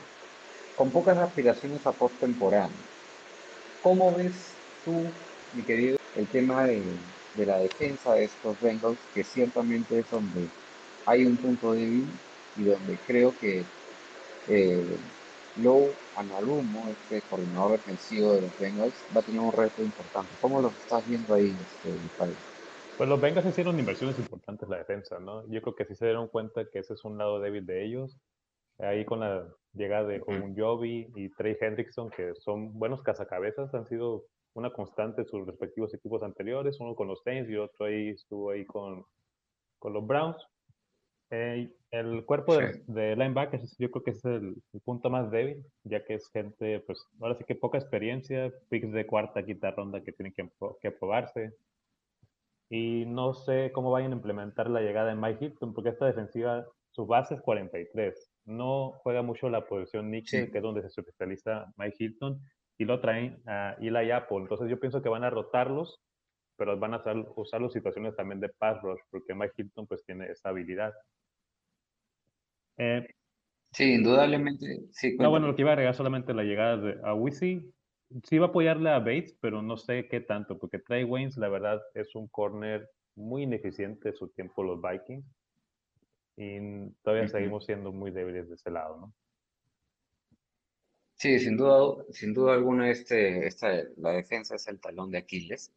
S2: con pocas aspiraciones a postemporada. ¿Cómo ves tú, mi querido, el tema de, de la defensa de estos Bengals, que ciertamente es donde hay un punto débil y donde creo que eh, Low Analumo, este coordinador defensivo de los Bengals, va a tener un reto importante. ¿Cómo lo estás viendo ahí, este, país?
S8: Pues los Bengals hicieron inversiones importantes en la defensa, ¿no? Yo creo que sí se dieron cuenta que ese es un lado débil de ellos. Ahí con la llegada de un y Trey Hendrickson, que son buenos cazacabezas, han sido una constante en sus respectivos equipos anteriores, uno con los Saints y otro ahí estuvo ahí con, con los Browns. Eh, el cuerpo de, de, linebackers yo creo que es el, punto más débil, ya que es gente, pues ahora sí que poca experiencia, picks de cuarta, quinta ronda que tienen que, que probarse. Y no sé cómo vayan a implementar la llegada de Mike Hilton, porque esta defensiva, su base es 43. No juega mucho la posición nickel, que es donde se especializa Mike Hilton, y lo traen a Eli Apple. Entonces yo pienso que van a rotarlos, pero van a usar las situaciones también de pass rush, porque Mike Hilton pues tiene esa habilidad.
S2: Eh, sí, indudablemente. Sí,
S8: no, bueno, lo que iba a agregar solamente la llegada de a Wisi. Sí va a apoyarle a Bates, pero no sé qué tanto, porque Trey Waynes, la verdad, es un corner muy ineficiente su tiempo los Vikings. Y todavía seguimos siendo muy débiles de ese lado, ¿no?
S2: Sí, sin duda, sin duda alguna, este, esta, la defensa es el talón de Aquiles.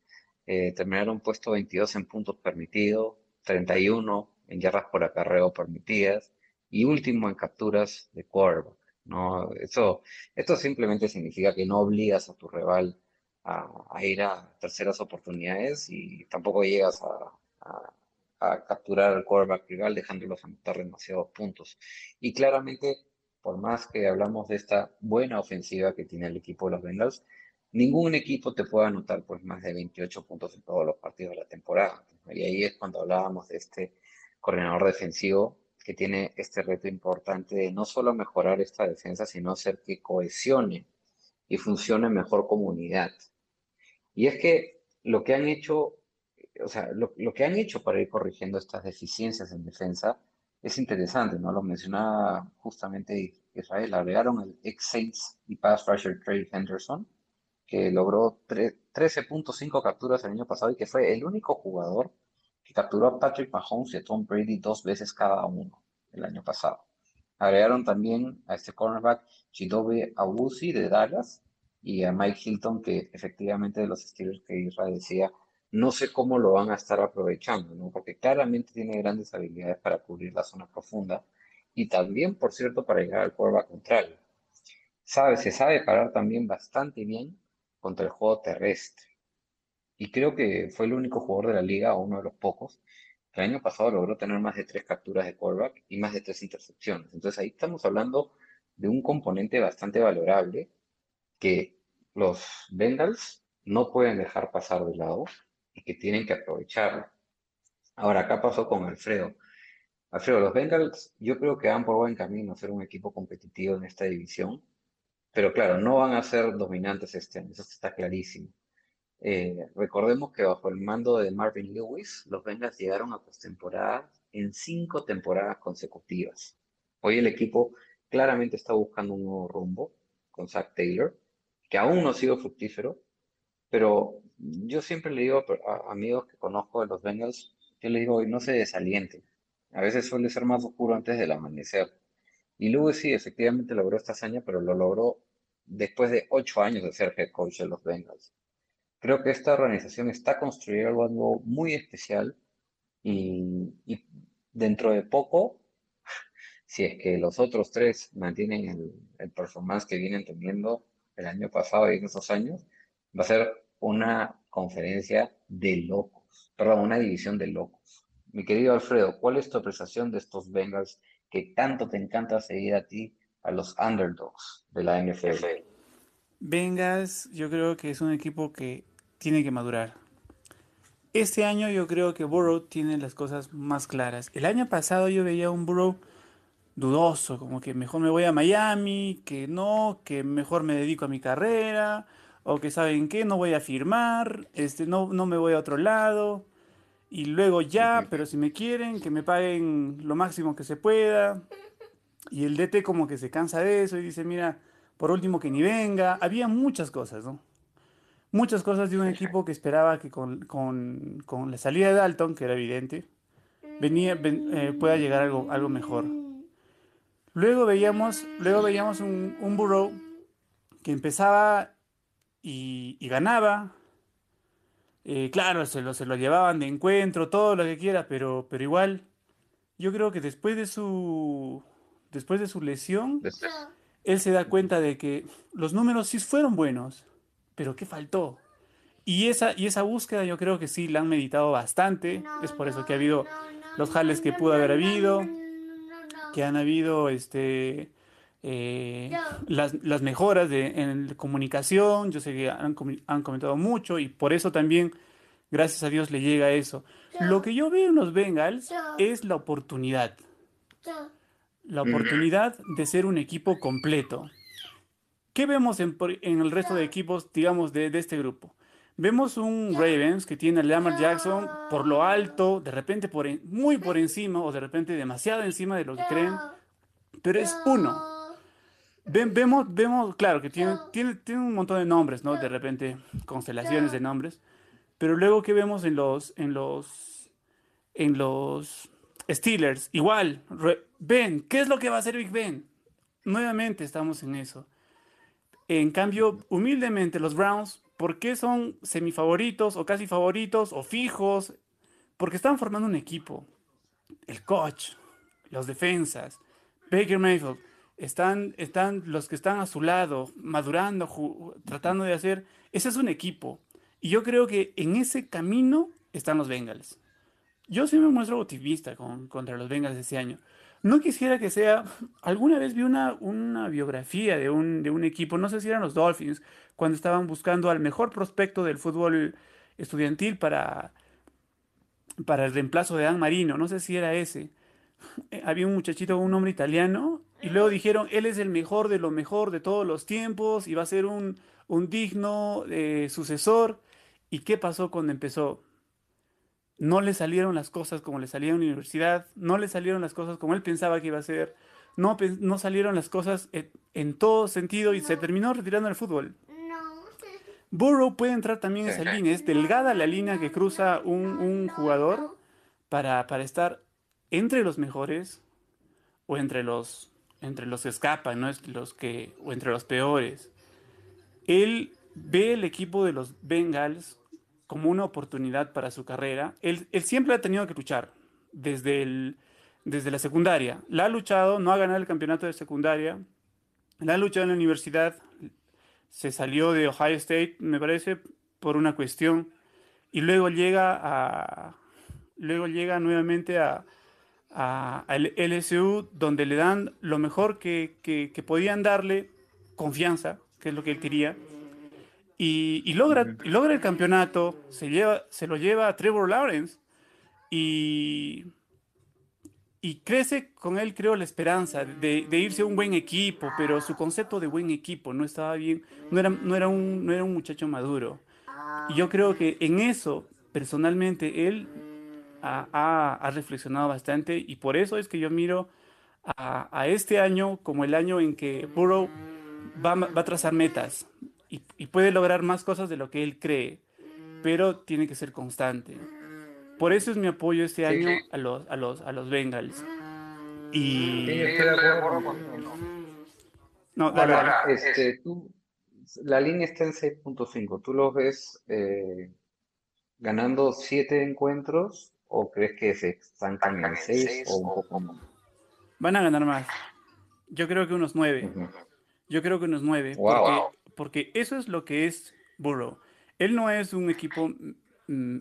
S2: Eh, terminaron puesto 22 en puntos permitidos, 31 en yardas por acarreo permitidas, y último en capturas de quarterback. ¿no? Eso, esto simplemente significa que no obligas a tu rival a, ir a terceras oportunidades y tampoco llegas a, a, capturar al quarterback rival dejándolos anotar demasiados puntos. Y claramente, por más que hablamos de esta buena ofensiva que tiene el equipo de los Bengals, ningún equipo te puede anotar pues más de 28 puntos en todos los partidos de la temporada. Y ahí es cuando hablábamos de este coordinador defensivo que tiene este reto importante de no solo mejorar esta defensa, sino hacer que cohesione y funcione mejor comunidad. Y es que lo que han hecho, o sea, lo, que han hecho para ir corrigiendo estas deficiencias en defensa es interesante, ¿no? Lo mencionaba justamente Israel, agregaron el ex Saints y pass rusher Trey Henderson, que logró 13.5 capturas el año pasado y que fue el único jugador que capturó a Patrick Mahomes y a Tom Brady dos veces cada uno el año pasado. Agregaron también a este cornerback Chidobe Awusi de Dallas y a Mike Hilton, que efectivamente de los Steelers que Israel decía, no sé cómo lo van a estar aprovechando, ¿no? porque claramente tiene grandes habilidades para cubrir la zona profunda y también, por cierto, para llegar al quarterback contrario. Sabe, se sabe parar también bastante bien contra el juego terrestre y creo que fue el único jugador de la liga, o uno de los pocos, que el año pasado logró tener más de tres capturas de quarterback y más de tres intercepciones. Entonces ahí estamos hablando de un componente bastante valorable que los Bengals no pueden dejar pasar de lado y que tienen que aprovecharlo. Ahora, acá pasó con Alfredo. Alfredo, los Bengals yo creo que van por buen camino a ser un equipo competitivo en esta división, pero claro, no van a ser dominantes este año, eso está clarísimo. Eh, recordemos que bajo el mando de Marvin Lewis, los Bengals llegaron a postemporada en cinco temporadas consecutivas. Hoy el equipo claramente está buscando un nuevo rumbo con Zach Taylor, que aún no ha sido fructífero, pero yo siempre le digo a amigos que conozco de los Bengals, yo les digo, no se desalienten. A veces suele ser más oscuro antes del amanecer. Y Lewis sí, efectivamente logró esta hazaña, pero lo logró después de ocho años de ser head coach de los Bengals. Creo que esta organización está construyendo algo muy especial y, dentro de poco, <laughs> si es que los otros tres mantienen el, el performance que vienen teniendo el año pasado y en esos años, va a ser una conferencia de locos, perdón, una división de locos. Mi querido Alfredo, ¿cuál es tu apreciación de estos Bengals que tanto te encanta seguir a ti, a los underdogs de la NFL?
S9: Bengals, yo creo que es un equipo que tiene que madurar. Este año yo creo que Burrow tiene las cosas más claras. El año pasado yo veía un Burrow dudoso, como que mejor me voy a Miami, que no, que mejor me dedico a mi carrera, o que saben qué, no voy a firmar, este, no, no me voy a otro lado, y luego ya, pero si me quieren, que me paguen lo máximo que se pueda. Y el DT como que se cansa de eso y dice, mira, por último que ni venga. Había muchas cosas, ¿no? Muchas cosas de un equipo que esperaba que con, la salida de Dalton, que era evidente, venía, eh, pueda llegar algo, algo mejor. Luego veíamos, luego veíamos un, un Burrow que empezaba y, ganaba. Eh, claro, se lo, se lo llevaban de encuentro, todo lo que quiera, pero, pero igual, yo creo que después de su, después de su lesión, él se da cuenta de que los números sí fueron buenos, pero ¿qué faltó? Y esa, y esa búsqueda yo creo que sí la han meditado bastante. es por eso que ha habido los jales que pudo haber habido, que han habido este, eh, las, las, mejoras de, en comunicación. Yo sé que han, han, comentado mucho y por eso también, gracias a Dios, le llega eso. Lo que yo veo en los Bengals es la oportunidad. La oportunidad de ser un equipo completo. ¿Qué vemos en, el resto de equipos, digamos, de, este grupo? Vemos un Ravens que tiene a Lamar Jackson por lo alto, de repente muy por encima o de repente demasiado encima de lo que creen, pero es uno. vemos, vemos, claro, que tiene, un montón de nombres, ¿no? De repente constelaciones de nombres, pero luego que vemos en los, en los, en los Steelers, igual, Ben, ¿qué es lo que va a hacer Big Ben? Nuevamente estamos en eso. En cambio, humildemente, los Browns, ¿por qué son semifavoritos o casi favoritos o fijos? Porque están formando un equipo. El coach, los defensas, Baker Mayfield, están, están los que están a su lado, madurando, tratando de hacer. Ese es un equipo. Y yo creo que en ese camino están los Bengals. Yo sí me muestro optimista con, contra los Bengals este año. No quisiera que sea. Alguna vez vi una, una biografía de un, de un equipo, no sé si eran los Dolphins, cuando estaban buscando al mejor prospecto del fútbol estudiantil para, para el reemplazo de Dan Marino. No sé si era ese. Eh, había un muchachito, un hombre italiano, y luego dijeron: él es el mejor de lo mejor de todos los tiempos y va a ser un, un digno eh, sucesor. ¿Y qué pasó cuando empezó? No le salieron las cosas como le salía en la universidad, no le salieron las cosas como él pensaba que iba a ser, no, no salieron las cosas en, todo sentido y se terminó retirando del fútbol. Burrow puede entrar también en esa línea, es delgada la línea que cruza un, jugador para, para, estar entre los mejores o entre los, entre los que escapan, ¿no? los que, o entre los peores. Él ve el equipo de los Bengals como una oportunidad para su carrera. Él, siempre ha tenido que luchar desde, el, desde la secundaria. La ha luchado, no ha ganado el campeonato de secundaria, la ha luchado en la universidad, se salió de Ohio State, me parece, por una cuestión, y luego llega a luego llega nuevamente a, a, LSU, donde le dan lo mejor que, que podían darle, confianza, que es lo que él quería y, logra, logra el campeonato, se, lleva, se lo lleva a Trevor Lawrence y, y crece con él, creo, la esperanza de, de, irse a un buen equipo, pero su concepto de buen equipo no estaba bien, no era, no era, un, no era un muchacho maduro. Y yo creo que en eso, personalmente, él ha, ha, ha reflexionado bastante y por eso es que yo miro a, a este año como el año en que Burrow va, va a trazar metas y, y puede lograr más cosas de lo que él cree, pero tiene que ser constante. Por eso es mi apoyo este año a los, a los, a los Bengals. Y...
S2: Sí, estoy de acuerdo contigo.
S9: No, dale,
S2: Ahora,
S9: dale.
S2: este, tú, la línea está en 6.5. ¿Tú los ves eh, ganando 7 encuentros o crees que se estancan en 6 o un poco más?
S9: Van a ganar más. Yo creo que unos 9. Yo creo que unos 9.
S2: Wow.
S9: Porque, porque eso es lo que es Burrow. Él no es un equipo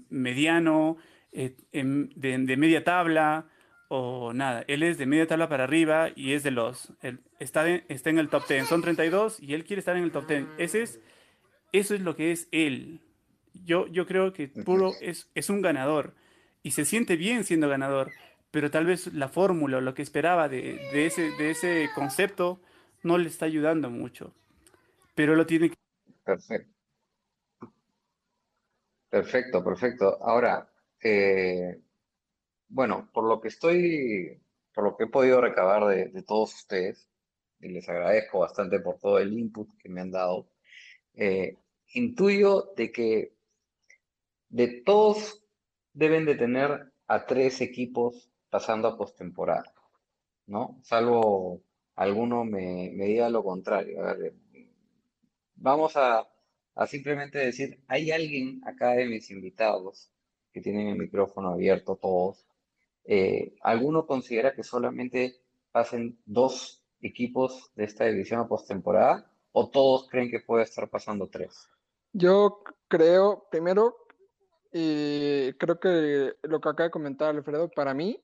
S9: mediano, eh, em, de, de media tabla o nada. Él es de media tabla para arriba y es de los. él está, de- está en el top 10. Son 32 y él quiere estar en el top 10. Ese es, eso es lo que es él. Yo, yo creo que Puro es, es un ganador y se siente bien siendo ganador, pero tal vez la fórmula o lo que esperaba de, de ese, de ese concepto no le está ayudando mucho. Pero lo tiene que.
S2: Perfecto. Perfecto, perfecto. Ahora, eh, bueno, por lo que estoy, por lo que he podido recabar de, todos ustedes, y les agradezco bastante por todo el input que me han dado, eh, intuyo de que de todos deben de tener a tres equipos pasando a postemporada, ¿no? Salvo alguno me, me diga lo contrario. A ver, vamos a, a simplemente decir, hay alguien acá de mis invitados que tienen el micrófono abierto todos. eh, ¿alguno considera que solamente pasen dos equipos de esta división a postemporada? ¿O todos creen que puede estar pasando tres?
S3: Yo creo, primero, y creo que lo que acaba de comentar Alfredo, para mí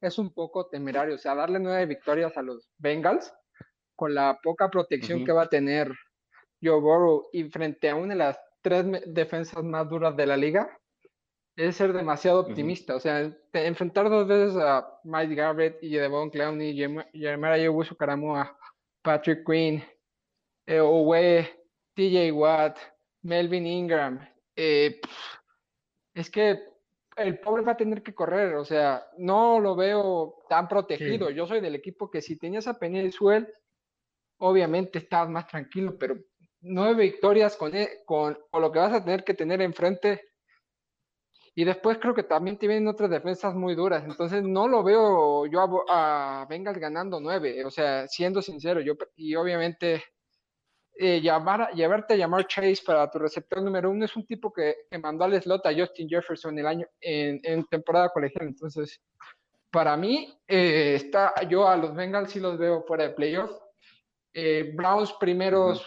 S3: es un poco temerario. O sea, darle nueve victorias a los Bengals con la poca protección que va a tener Joe Burrow y frente a una de las tres defensas más duras de la liga, es ser demasiado optimista. O sea, te- enfrentar dos veces a Mike Garrett y Devon Clowney, Jerem- Jeremiah Owusu Karamoa, Patrick Quinn, eh, Owe, TJ Watt, Melvin Ingram. eh, es que el pobre va a tener que correr, o sea, no lo veo tan protegido. Yo soy del equipo que si tenías a Penny Suel, obviamente estás más tranquilo, pero nueve victorias con, e- con, con lo que vas a tener que tener enfrente. Y después creo que también te vienen otras defensas muy duras. Entonces no lo veo yo a, a Bengals ganando nueve. O sea, siendo sincero, yo y obviamente eh, llamar, llevarte a llamar Chase para tu receptor número uno es un tipo que, mandó al slot a Justin Jefferson el año en, en temporada colegial. Entonces, para mí, eh, está, yo a los Bengals sí los veo fuera de playoff. Eh, Browns primeros,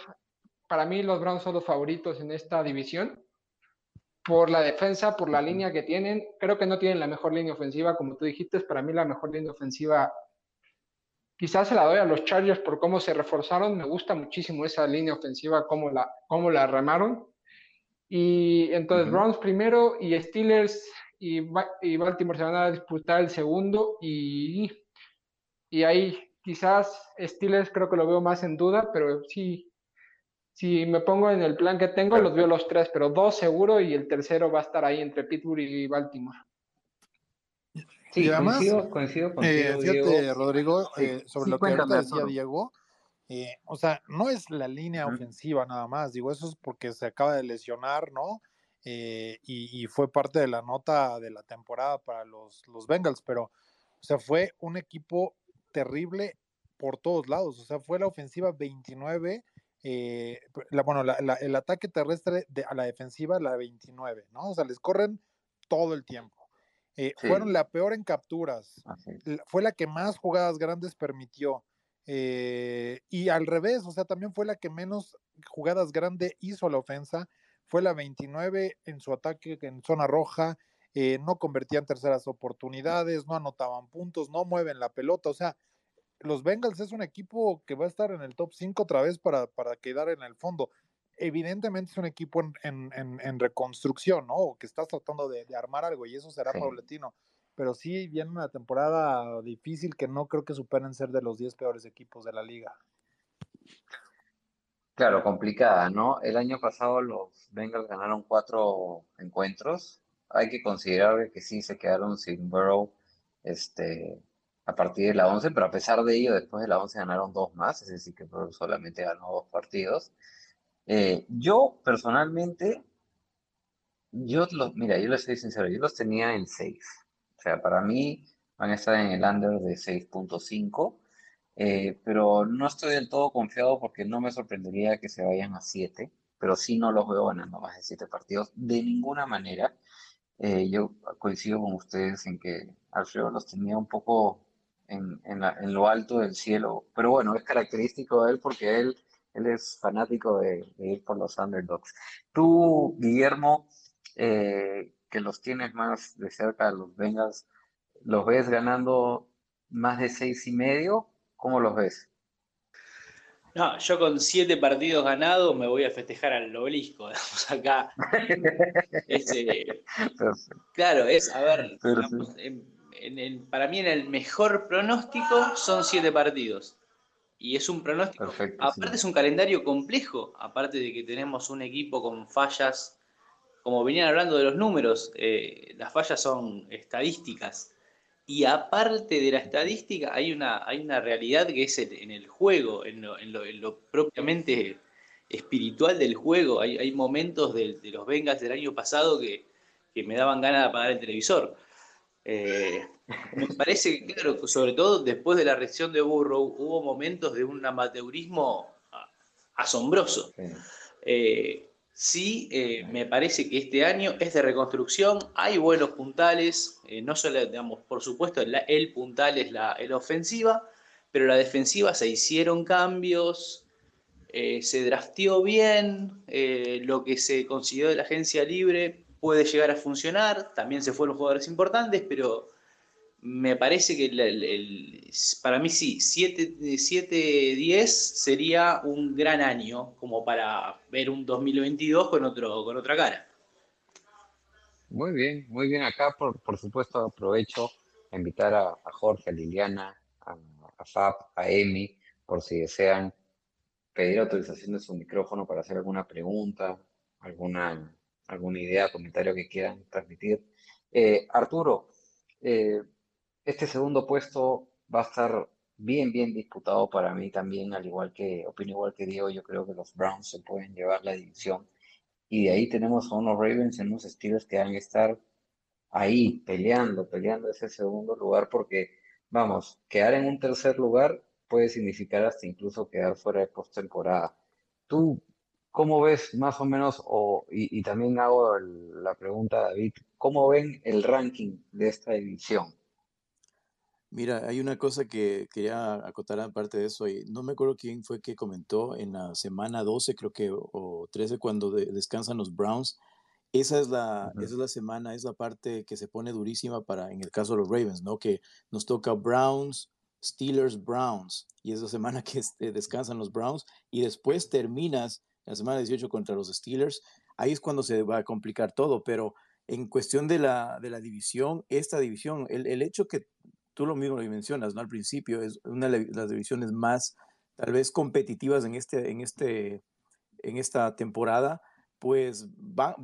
S3: para mí los Browns son los favoritos en esta división. Por la defensa, por la línea que tienen, creo que no tienen la mejor línea ofensiva, como tú dijiste, para mí la mejor línea ofensiva quizás se la doy a los Chargers por cómo se reforzaron, me gusta muchísimo esa línea ofensiva, cómo la, cómo la remaron. Y entonces. Browns primero y Steelers y, y Baltimore se van a disputar el segundo y, y ahí quizás Steelers creo que lo veo más en duda, pero sí, si me pongo en el plan que tengo, los veo los tres, pero dos seguro y el tercero va a estar ahí entre Pittsburgh y Baltimore.
S2: Sí,
S5: Y además,
S2: coincido, coincido contigo,
S5: Eh, fíjate,
S2: Diego.
S5: Rodrigo,
S2: Sí,
S5: eh, sobre
S3: sí,
S5: lo que ahorita decía. Diego, eh, o sea, no es la línea ofensiva nada más, digo, eso es porque se acaba de lesionar, ¿no? Eh, y, y fue parte de la nota de la temporada para los, los Bengals, pero, o sea, fue un equipo terrible por todos lados, o sea, fue la ofensiva 29, eh, la, bueno, la- la- el ataque terrestre de, a la defensiva, la 29, ¿no? O sea, les corren todo el tiempo. Eh,
S2: Sí.
S5: Fueron la peor en capturas, fue la que más jugadas grandes permitió. eh, y al revés, o sea, también fue la que menos jugadas grandes hizo la ofensa. Fue la 29 en su ataque en zona roja. eh, no convertían terceras oportunidades, no anotaban puntos, no mueven la pelota. O sea, los Bengals es un equipo que va a estar en el top 5 otra vez para, para quedar en el fondo. Evidentemente es un equipo en, en- en- en reconstrucción, ¿no? O que estás tratando de, de armar algo y eso será
S2: Sí.
S5: paulatino. pero sí viene una temporada difícil que no creo que superen ser de los 10 peores equipos de la liga.
S2: Claro, complicada, ¿no? El año pasado los Bengals ganaron cuatro encuentros. Hay que considerar que sí se quedaron sin Burrow este, a partir de la 11, pero a pesar de ello, después de la 11 ganaron dos más, es decir, que solamente ganó dos partidos. Eh, yo personalmente, yo los, mira, yo les soy sincero, yo los tenía en 6. O sea, para mí van a estar en el under de 6.5. Eh, pero no estoy del todo confiado porque no me sorprendería que se vayan a 7, pero sí no los veo ganando más de 7 partidos de ninguna manera. Eh, yo coincido con ustedes en que Alfredo los tenía un poco en, en, lo alto del cielo, pero bueno, es característico de él porque él, él es fanático de, ir por los underdogs. Tú, Guillermo, eh, que los tienes más de cerca, los Bengals, ¿los ves ganando más de seis y medio ¿Cómo los ves?
S7: No, yo con siete partidos ganados me voy a festejar al obelisco, <laughs> digamos, acá. <laughs> claro, es, a ver, para mí en el mejor pronóstico son siete partidos. Y es un pronóstico, aparte es un calendario complejo, aparte de que tenemos un equipo con fallas, como venían hablando de los números, eh, las fallas son estadísticas. Y aparte de la estadística, hay una, hay una realidad que es en el juego, en lo, propiamente espiritual del juego. Hay, hay momentos de, los Vengas del año pasado que, me daban ganas de apagar el televisor. Eh, me parece que, claro, sobre todo después de la reacción de Burrow, hubo momentos de un amateurismo asombroso. Eh, Sí, eh, me parece que este año es de reconstrucción, hay buenos puntales, eh, no solo, digamos, por supuesto, el, puntal es la, ofensiva, pero la defensiva se hicieron cambios, se drafteó bien, lo que se consiguió de la agencia libre puede llegar a funcionar, también se fueron jugadores importantes, pero me parece que para mí sí, 7-10 sería un gran año como para ver un 2022 con, otro, con otra cara.
S2: Muy bien, muy bien. Acá, por, por supuesto, aprovecho a invitar a, Jorge, a Liliana, a, a, Fab, a Emi, por si desean pedir autorización de su micrófono para hacer alguna pregunta, alguna, alguna idea, comentario que quieran transmitir. Eh, Arturo, eh, este segundo puesto va a estar bien, bien disputado para mí también, al igual que, opino igual que Diego, yo creo que los Browns se pueden llevar la división. Y de ahí tenemos a unos Ravens en unos estilos que van a estar ahí peleando, peleando ese segundo lugar, porque, vamos, quedar en un tercer lugar puede significar hasta incluso quedar fuera de postemporada. ¿Tú cómo ves más o menos, o, y, también hago la pregunta a David, ¿cómo ven el ranking de esta división?
S6: Mira, hay una cosa que quería acotar aparte de eso, y no me acuerdo quién fue que comentó en la semana 12, creo que, o 13, cuando descansan los Browns. Esa es, la, esa es la semana, es la parte que se pone durísima para, en el caso de los Ravens, ¿no? Que nos toca Browns, Steelers, Browns, y es la semana <laughs> que este, descansan los Browns, y después terminas la semana 18 contra los Steelers. Ahí es cuando se va a complicar todo, pero en cuestión de la, de la división, esta división, el, el hecho que tú lo mismo lo mencionas, ¿no? Al principio es una de las divisiones más tal vez competitivas en, este, en, este, en esta temporada, pues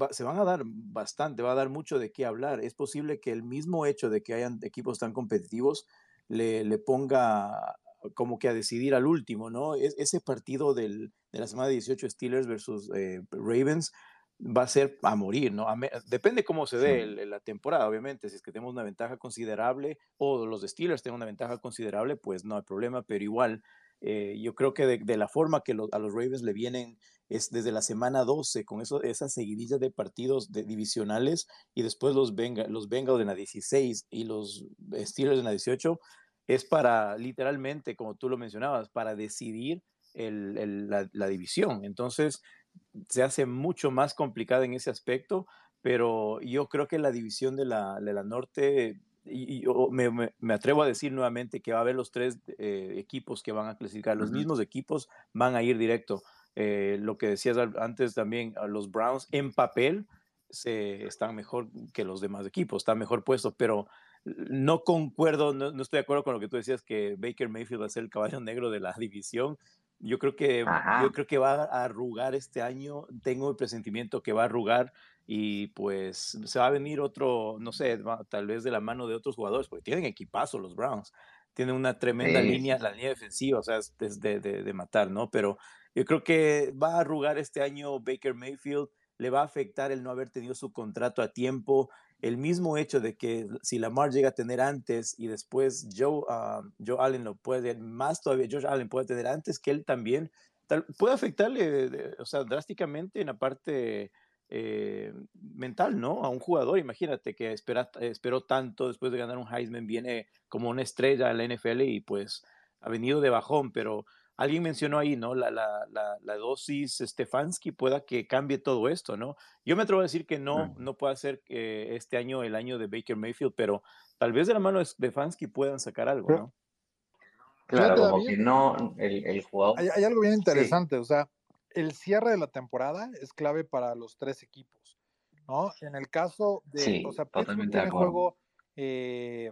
S6: se van a dar bastante, va a dar mucho de qué hablar. Es posible que el mismo hecho de que hayan equipos tan competitivos le, le ponga como que a decidir al último, ¿no? Es, ese partido del, de la semana 18 Steelers versus eh, Ravens va a ser a morir, ¿no? depende cómo se dé la temporada, obviamente. Si es que tenemos una ventaja considerable o los Steelers tienen una ventaja considerable, pues no hay problema, pero igual eh, yo creo que de, la forma que a los Ravens le vienen es desde la semana 12, con eso, esa seguidilla de partidos de, divisionales y después los, Bengals, los Bengals en la 16 y los Steelers en la 18, es para literalmente, como tú lo mencionabas, para decidir la, la división. Entonces, se hace mucho más complicada en ese aspecto, pero yo creo que la división de la, de la norte, y, me, me, atrevo a decir nuevamente que va a haber los tres eh, equipos que van a clasificar, los mismos equipos van a ir directo. Eh, lo que decías antes también, los Browns en papel se, están mejor que los demás equipos, están mejor puestos, pero no concuerdo, no, estoy de acuerdo con lo que tú decías que Baker Mayfield va a ser el caballo <laughs> negro de la división. Yo creo que yo creo que va a arrugar este año. Tengo el presentimiento que va a arrugar y pues se va a venir otro, no sé, tal vez de la mano de otros jugadores, porque tienen equipazo los Browns. Tienen una tremenda línea, la línea defensiva, o sea, es, de, de, de matar, ¿no? Pero yo creo que va a arrugar este año Baker Mayfield le va a afectar el no haber tenido su contrato a tiempo, el mismo hecho de que si Lamar llega a tener antes y después Joe, ah, Joe Allen lo puede, más todavía, Joe Allen puede tener antes que él también, puede afectarle, o sea, drásticamente en la parte eh, mental, ¿no? A un jugador, imagínate que espera, esperó tanto después de ganar un Heisman, viene como una estrella en la NFL y pues ha venido de bajón, pero alguien mencionó ahí, ¿no? La, la, la, dosis Stefanski pueda que cambie todo esto, ¿no? Yo me atrevo a decir que no, no puede ser que este año el año de Baker Mayfield, pero tal vez de la mano de Stefanski puedan sacar algo, ¿no?
S2: Claro, como que no, el, jugador.
S5: Hay, algo bien interesante, o sea, el cierre de la temporada es clave para los tres equipos, ¿no? En el caso de, o sea, totalmente tiene juego eh,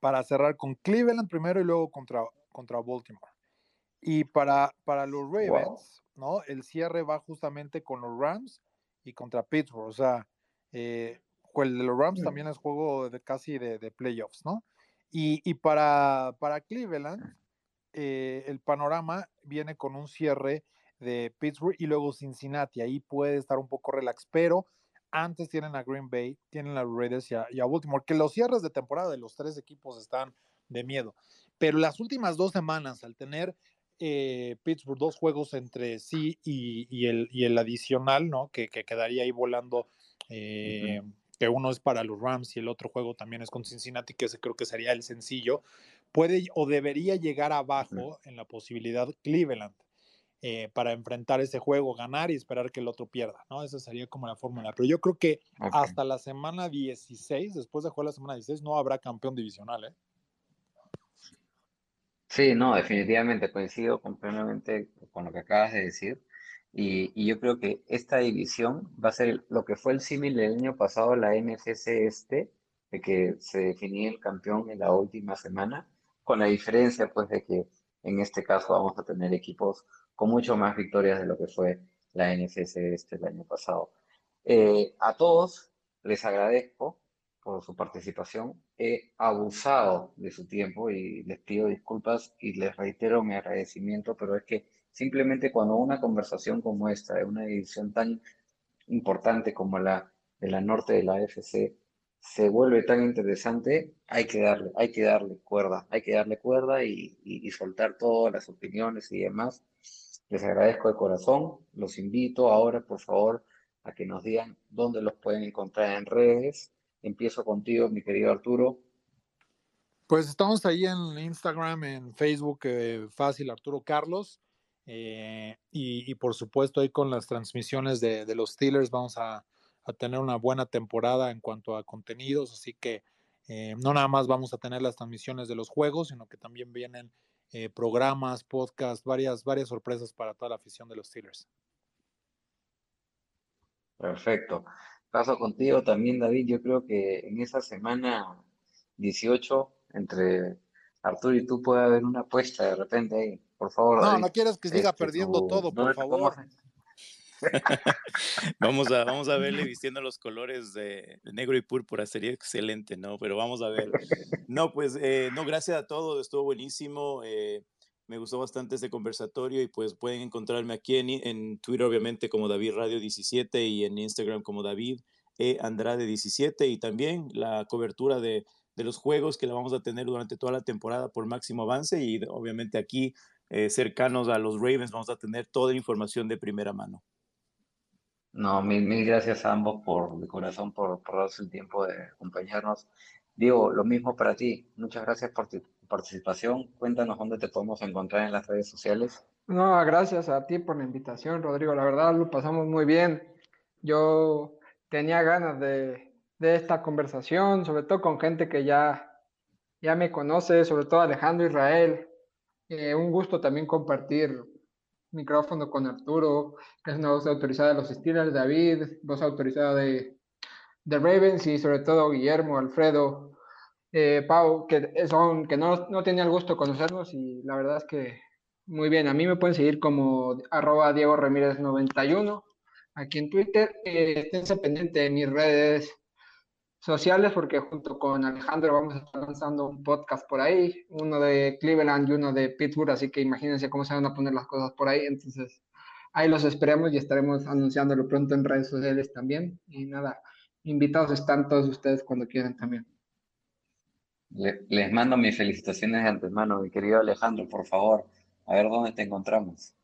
S5: para cerrar con Cleveland primero y luego contra, contra Baltimore. Y para, para los Ravens, ¿no? El cierre va justamente con los Rams y contra Pittsburgh. O sea, eh, el de los Rams también es juego de casi de, playoffs, ¿no? Y, para, para Cleveland, eh, el panorama viene con un cierre de Pittsburgh y luego Cincinnati. Ahí puede estar un poco relax, pero antes tienen a Green Bay, tienen a los Raiders y a, y a Baltimore, que los cierres de temporada de los tres equipos están de miedo. Pero las últimas dos semanas, al tener eh, Pittsburgh dos juegos entre sí y, el, el, adicional, ¿no? Que, quedaría ahí volando, eh, que uno es para los Rams y el otro juego también es con Cincinnati, que ese creo que sería el sencillo, puede o debería llegar abajo en la posibilidad Cleveland. Eh, para enfrentar ese juego, ganar y esperar que el otro pierda, ¿no? Esa sería como la fórmula. Pero yo creo que hasta la semana 16, después de jugar la semana 16, no habrá campeón divisional, ¿eh?
S2: Sí, no, definitivamente coincido completamente con lo que acabas de decir. Y, yo creo que esta división va a ser lo que fue el símil del año pasado, la NFC este, de que se definía el campeón en la última semana, con la diferencia pues de que en este caso vamos a tener equipos con mucho más victorias de lo que fue la NFC este el año pasado. Eh, a todos les agradezco por su participación. He abusado de su tiempo y les pido disculpas y les reitero mi agradecimiento, pero es que simplemente cuando una conversación como esta, de una edición tan importante como la de la norte de la AFC, se vuelve tan interesante, hay que darle, hay que darle cuerda, hay que darle cuerda y, y soltar todas las opiniones y demás. Les agradezco de corazón, los invito ahora, por favor, a que nos digan dónde los pueden encontrar en redes, Empiezo contigo, mi querido Arturo.
S5: Pues estamos ahí en Instagram, en Facebook, eh, fácil, Arturo Carlos. Eh, y, por supuesto ahí con las transmisiones de, los Steelers vamos a, tener una buena temporada en cuanto a contenidos, así que eh, no nada más vamos a tener las transmisiones de los juegos, sino que también vienen programas, podcasts, varias, varias sorpresas para toda la afición de los Steelers.
S2: Perfecto. Paso contigo también, David. Yo creo que en esa semana 18, entre Arturo y tú, puede haber una apuesta de repente ahí. Por favor.
S5: No, no quieres que siga este, perdiendo todo, por favor. <laughs>
S6: vamos, a, vamos a verle vistiendo los colores de, negro y púrpura, sería excelente, ¿no? Pero vamos a ver. No, pues, eh, no, gracias a todos, estuvo buenísimo. Eh, me gustó bastante este conversatorio y pues pueden encontrarme aquí en, en Twitter, obviamente, como David Radio 17 y en Instagram como David e Andrade 17 y también la cobertura de, los juegos que la vamos a tener durante toda la temporada por máximo avance y obviamente aquí eh, cercanos a los Ravens vamos a tener toda la información de primera mano.
S2: No, mil, mil gracias a ambos por de corazón por, por darse el tiempo de acompañarnos. Diego, lo mismo para ti. Muchas gracias por tu participación. Cuéntanos dónde te podemos encontrar en las redes sociales.
S3: No, gracias a ti por la invitación, Rodrigo. La verdad lo pasamos muy bien. Yo tenía ganas de, esta conversación, sobre todo con gente que ya, ya me conoce, sobre todo Alejandro Israel. Eh, un gusto también compartir micrófono con Arturo, que es una voz autorizada de los Steelers, David, voz autorizada de, de Ravens y sobre todo Guillermo, Alfredo, eh, Pau, que, son, que no, no tenía el gusto conocernos y la verdad es que muy bien. A mí me pueden seguir como arroba Diego Ramírez 91 aquí en Twitter. Eh, esténse pendientes de mis redes sociales porque junto con Alejandro vamos a estar lanzando un podcast por ahí, uno de Cleveland y uno de Pittsburgh, así que imagínense cómo se van a poner las cosas por ahí. Entonces, ahí los esperemos y estaremos anunciándolo pronto en redes sociales también. Y nada, invitados están todos ustedes cuando quieran también
S2: les mando mis felicitaciones de antemano, mi querido Alejandro, por favor, a ver dónde te encontramos.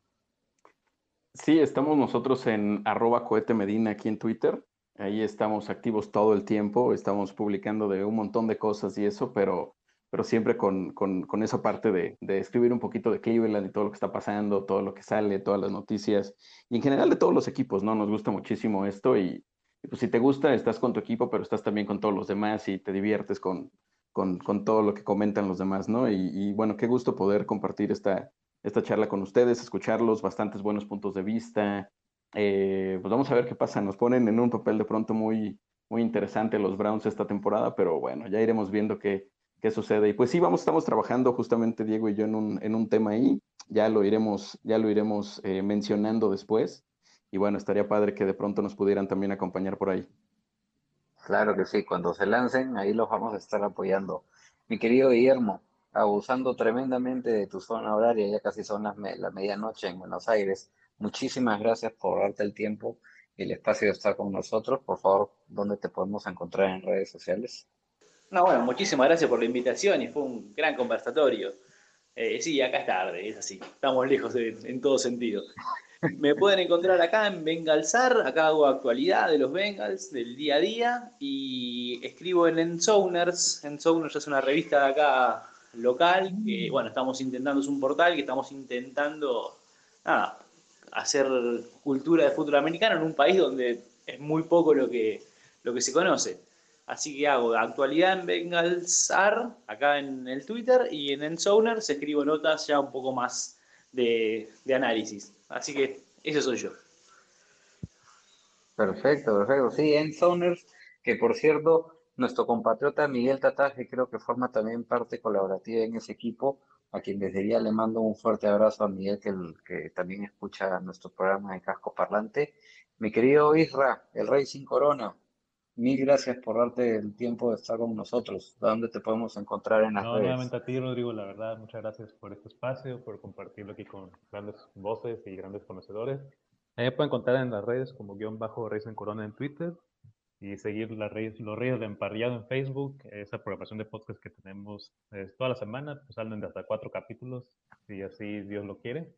S10: Sí, estamos nosotros en arroba cohete medina aquí en Twitter. Ahí estamos activos todo el tiempo, estamos publicando de un montón de cosas y eso, pero, pero siempre con, con, esa parte de, de, escribir un poquito de Cleveland y todo lo que está pasando, todo lo que sale, todas las noticias y en general de todos los equipos, ¿no? Nos gusta muchísimo esto y, y pues si te gusta, estás con tu equipo, pero estás también con todos los demás y te diviertes con, con, todo lo que comentan los demás, ¿no? Y, bueno, qué gusto poder compartir esta, esta charla con ustedes, escucharlos, bastantes buenos puntos de vista. Eh, pues vamos a ver qué pasa. Nos ponen en un papel de pronto muy, muy interesante los Browns esta temporada, pero bueno, ya iremos viendo qué, qué sucede. Y pues sí, vamos, estamos trabajando justamente Diego y yo en un, en un tema ahí. Ya lo iremos, ya lo iremos eh, mencionando después. Y bueno, estaría padre que de pronto nos pudieran también acompañar por ahí.
S2: Claro que sí, cuando se lancen, ahí los vamos a estar apoyando. Mi querido Guillermo, abusando tremendamente de tu zona horaria, ya casi son las la medianoche en Buenos Aires. Muchísimas gracias por darte el tiempo y el espacio de estar con nosotros. Por favor, ¿dónde te podemos encontrar en redes sociales?
S7: No, bueno, muchísimas gracias por la invitación y fue un gran conversatorio. Eh, sí, acá es tarde, es así. Estamos lejos en todo sentido. Me pueden encontrar acá en Bengalsar, acá hago actualidad de los Bengals, del día a día, y escribo en Ensowners. Ensowners es una revista de acá local, que bueno, estamos intentando, es un portal que estamos intentando, nada, hacer cultura de fútbol americano en un país donde es muy poco lo que, lo que se conoce. Así que hago actualidad en Bengalsar, acá en el Twitter, y en Ensowners escribo notas ya un poco más de, de análisis. Así que ese soy yo.
S2: Perfecto, perfecto. Sí, en Zoners, que por cierto, nuestro compatriota Miguel Tataje creo que forma también parte colaborativa en ese equipo, a quien desde ya le mando un fuerte abrazo a Miguel, que, que también escucha nuestro programa de Casco Parlante. Mi querido Isra, el Rey sin Corona, mil gracias por darte el tiempo de estar con nosotros. ¿Dónde te podemos encontrar en las
S8: no, Nuevamente a ti, Rodrigo, la verdad, muchas gracias por este espacio, por compartirlo aquí con grandes voces y grandes conocedores. me pueden encontrar en las redes como guion bajo Reyes en Corona en Twitter y seguir las redes, los Reyes de Emparrillado en Facebook, esa programación de podcast que tenemos toda la semana, pues salen de hasta cuatro capítulos, si así Dios lo quiere.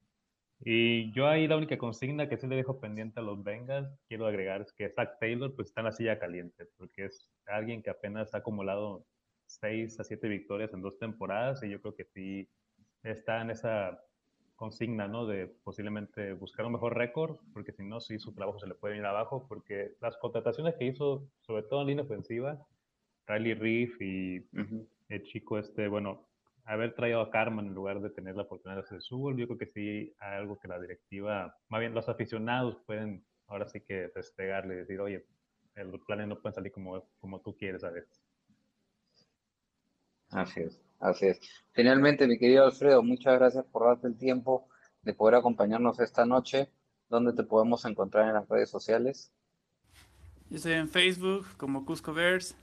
S8: Y yo ahí la única consigna que sí le dejo pendiente a los Bengals, quiero agregar, es que Zach Taylor pues está en la silla caliente, porque es alguien que apenas ha acumulado 6 a 7 victorias en dos temporadas y yo creo que sí está en esa consigna, ¿no? De posiblemente buscar un mejor récord, porque si no, sí su trabajo se le puede ir abajo, porque las contrataciones que hizo, sobre todo en línea ofensiva, Riley Reef y el chico este, bueno, haber traído a Carmen en lugar de tener la oportunidad de hacer su gol, yo creo que sí hay algo que la directiva, más bien los aficionados pueden ahora sí que despegarle y decir, oye, los planes no pueden salir como, como tú quieres a veces.
S2: Así es, así es. Finalmente, mi querido Alfredo, muchas gracias por darte el tiempo de poder acompañarnos esta noche. ¿Dónde te podemos encontrar en las redes sociales?
S9: Yo estoy en Facebook como Cusco Bears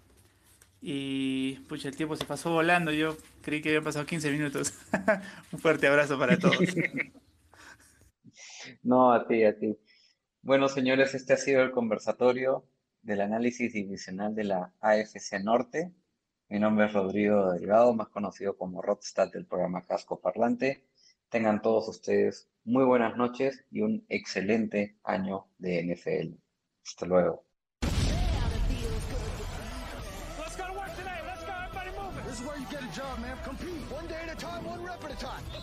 S9: y pucha, el tiempo se pasó volando. Yo creí que habían pasado 15 minutos. <laughs> Un fuerte abrazo para todos. <laughs>
S2: no, a ti, a ti. Bueno, señores, este ha sido el conversatorio del análisis divisional de la AFC Norte. Mi nombre es Rodrigo Delgado, más conocido como Rodstad del programa Casco Parlante. Tengan todos ustedes muy buenas noches y un excelente año de NFL. Hasta luego. Cut!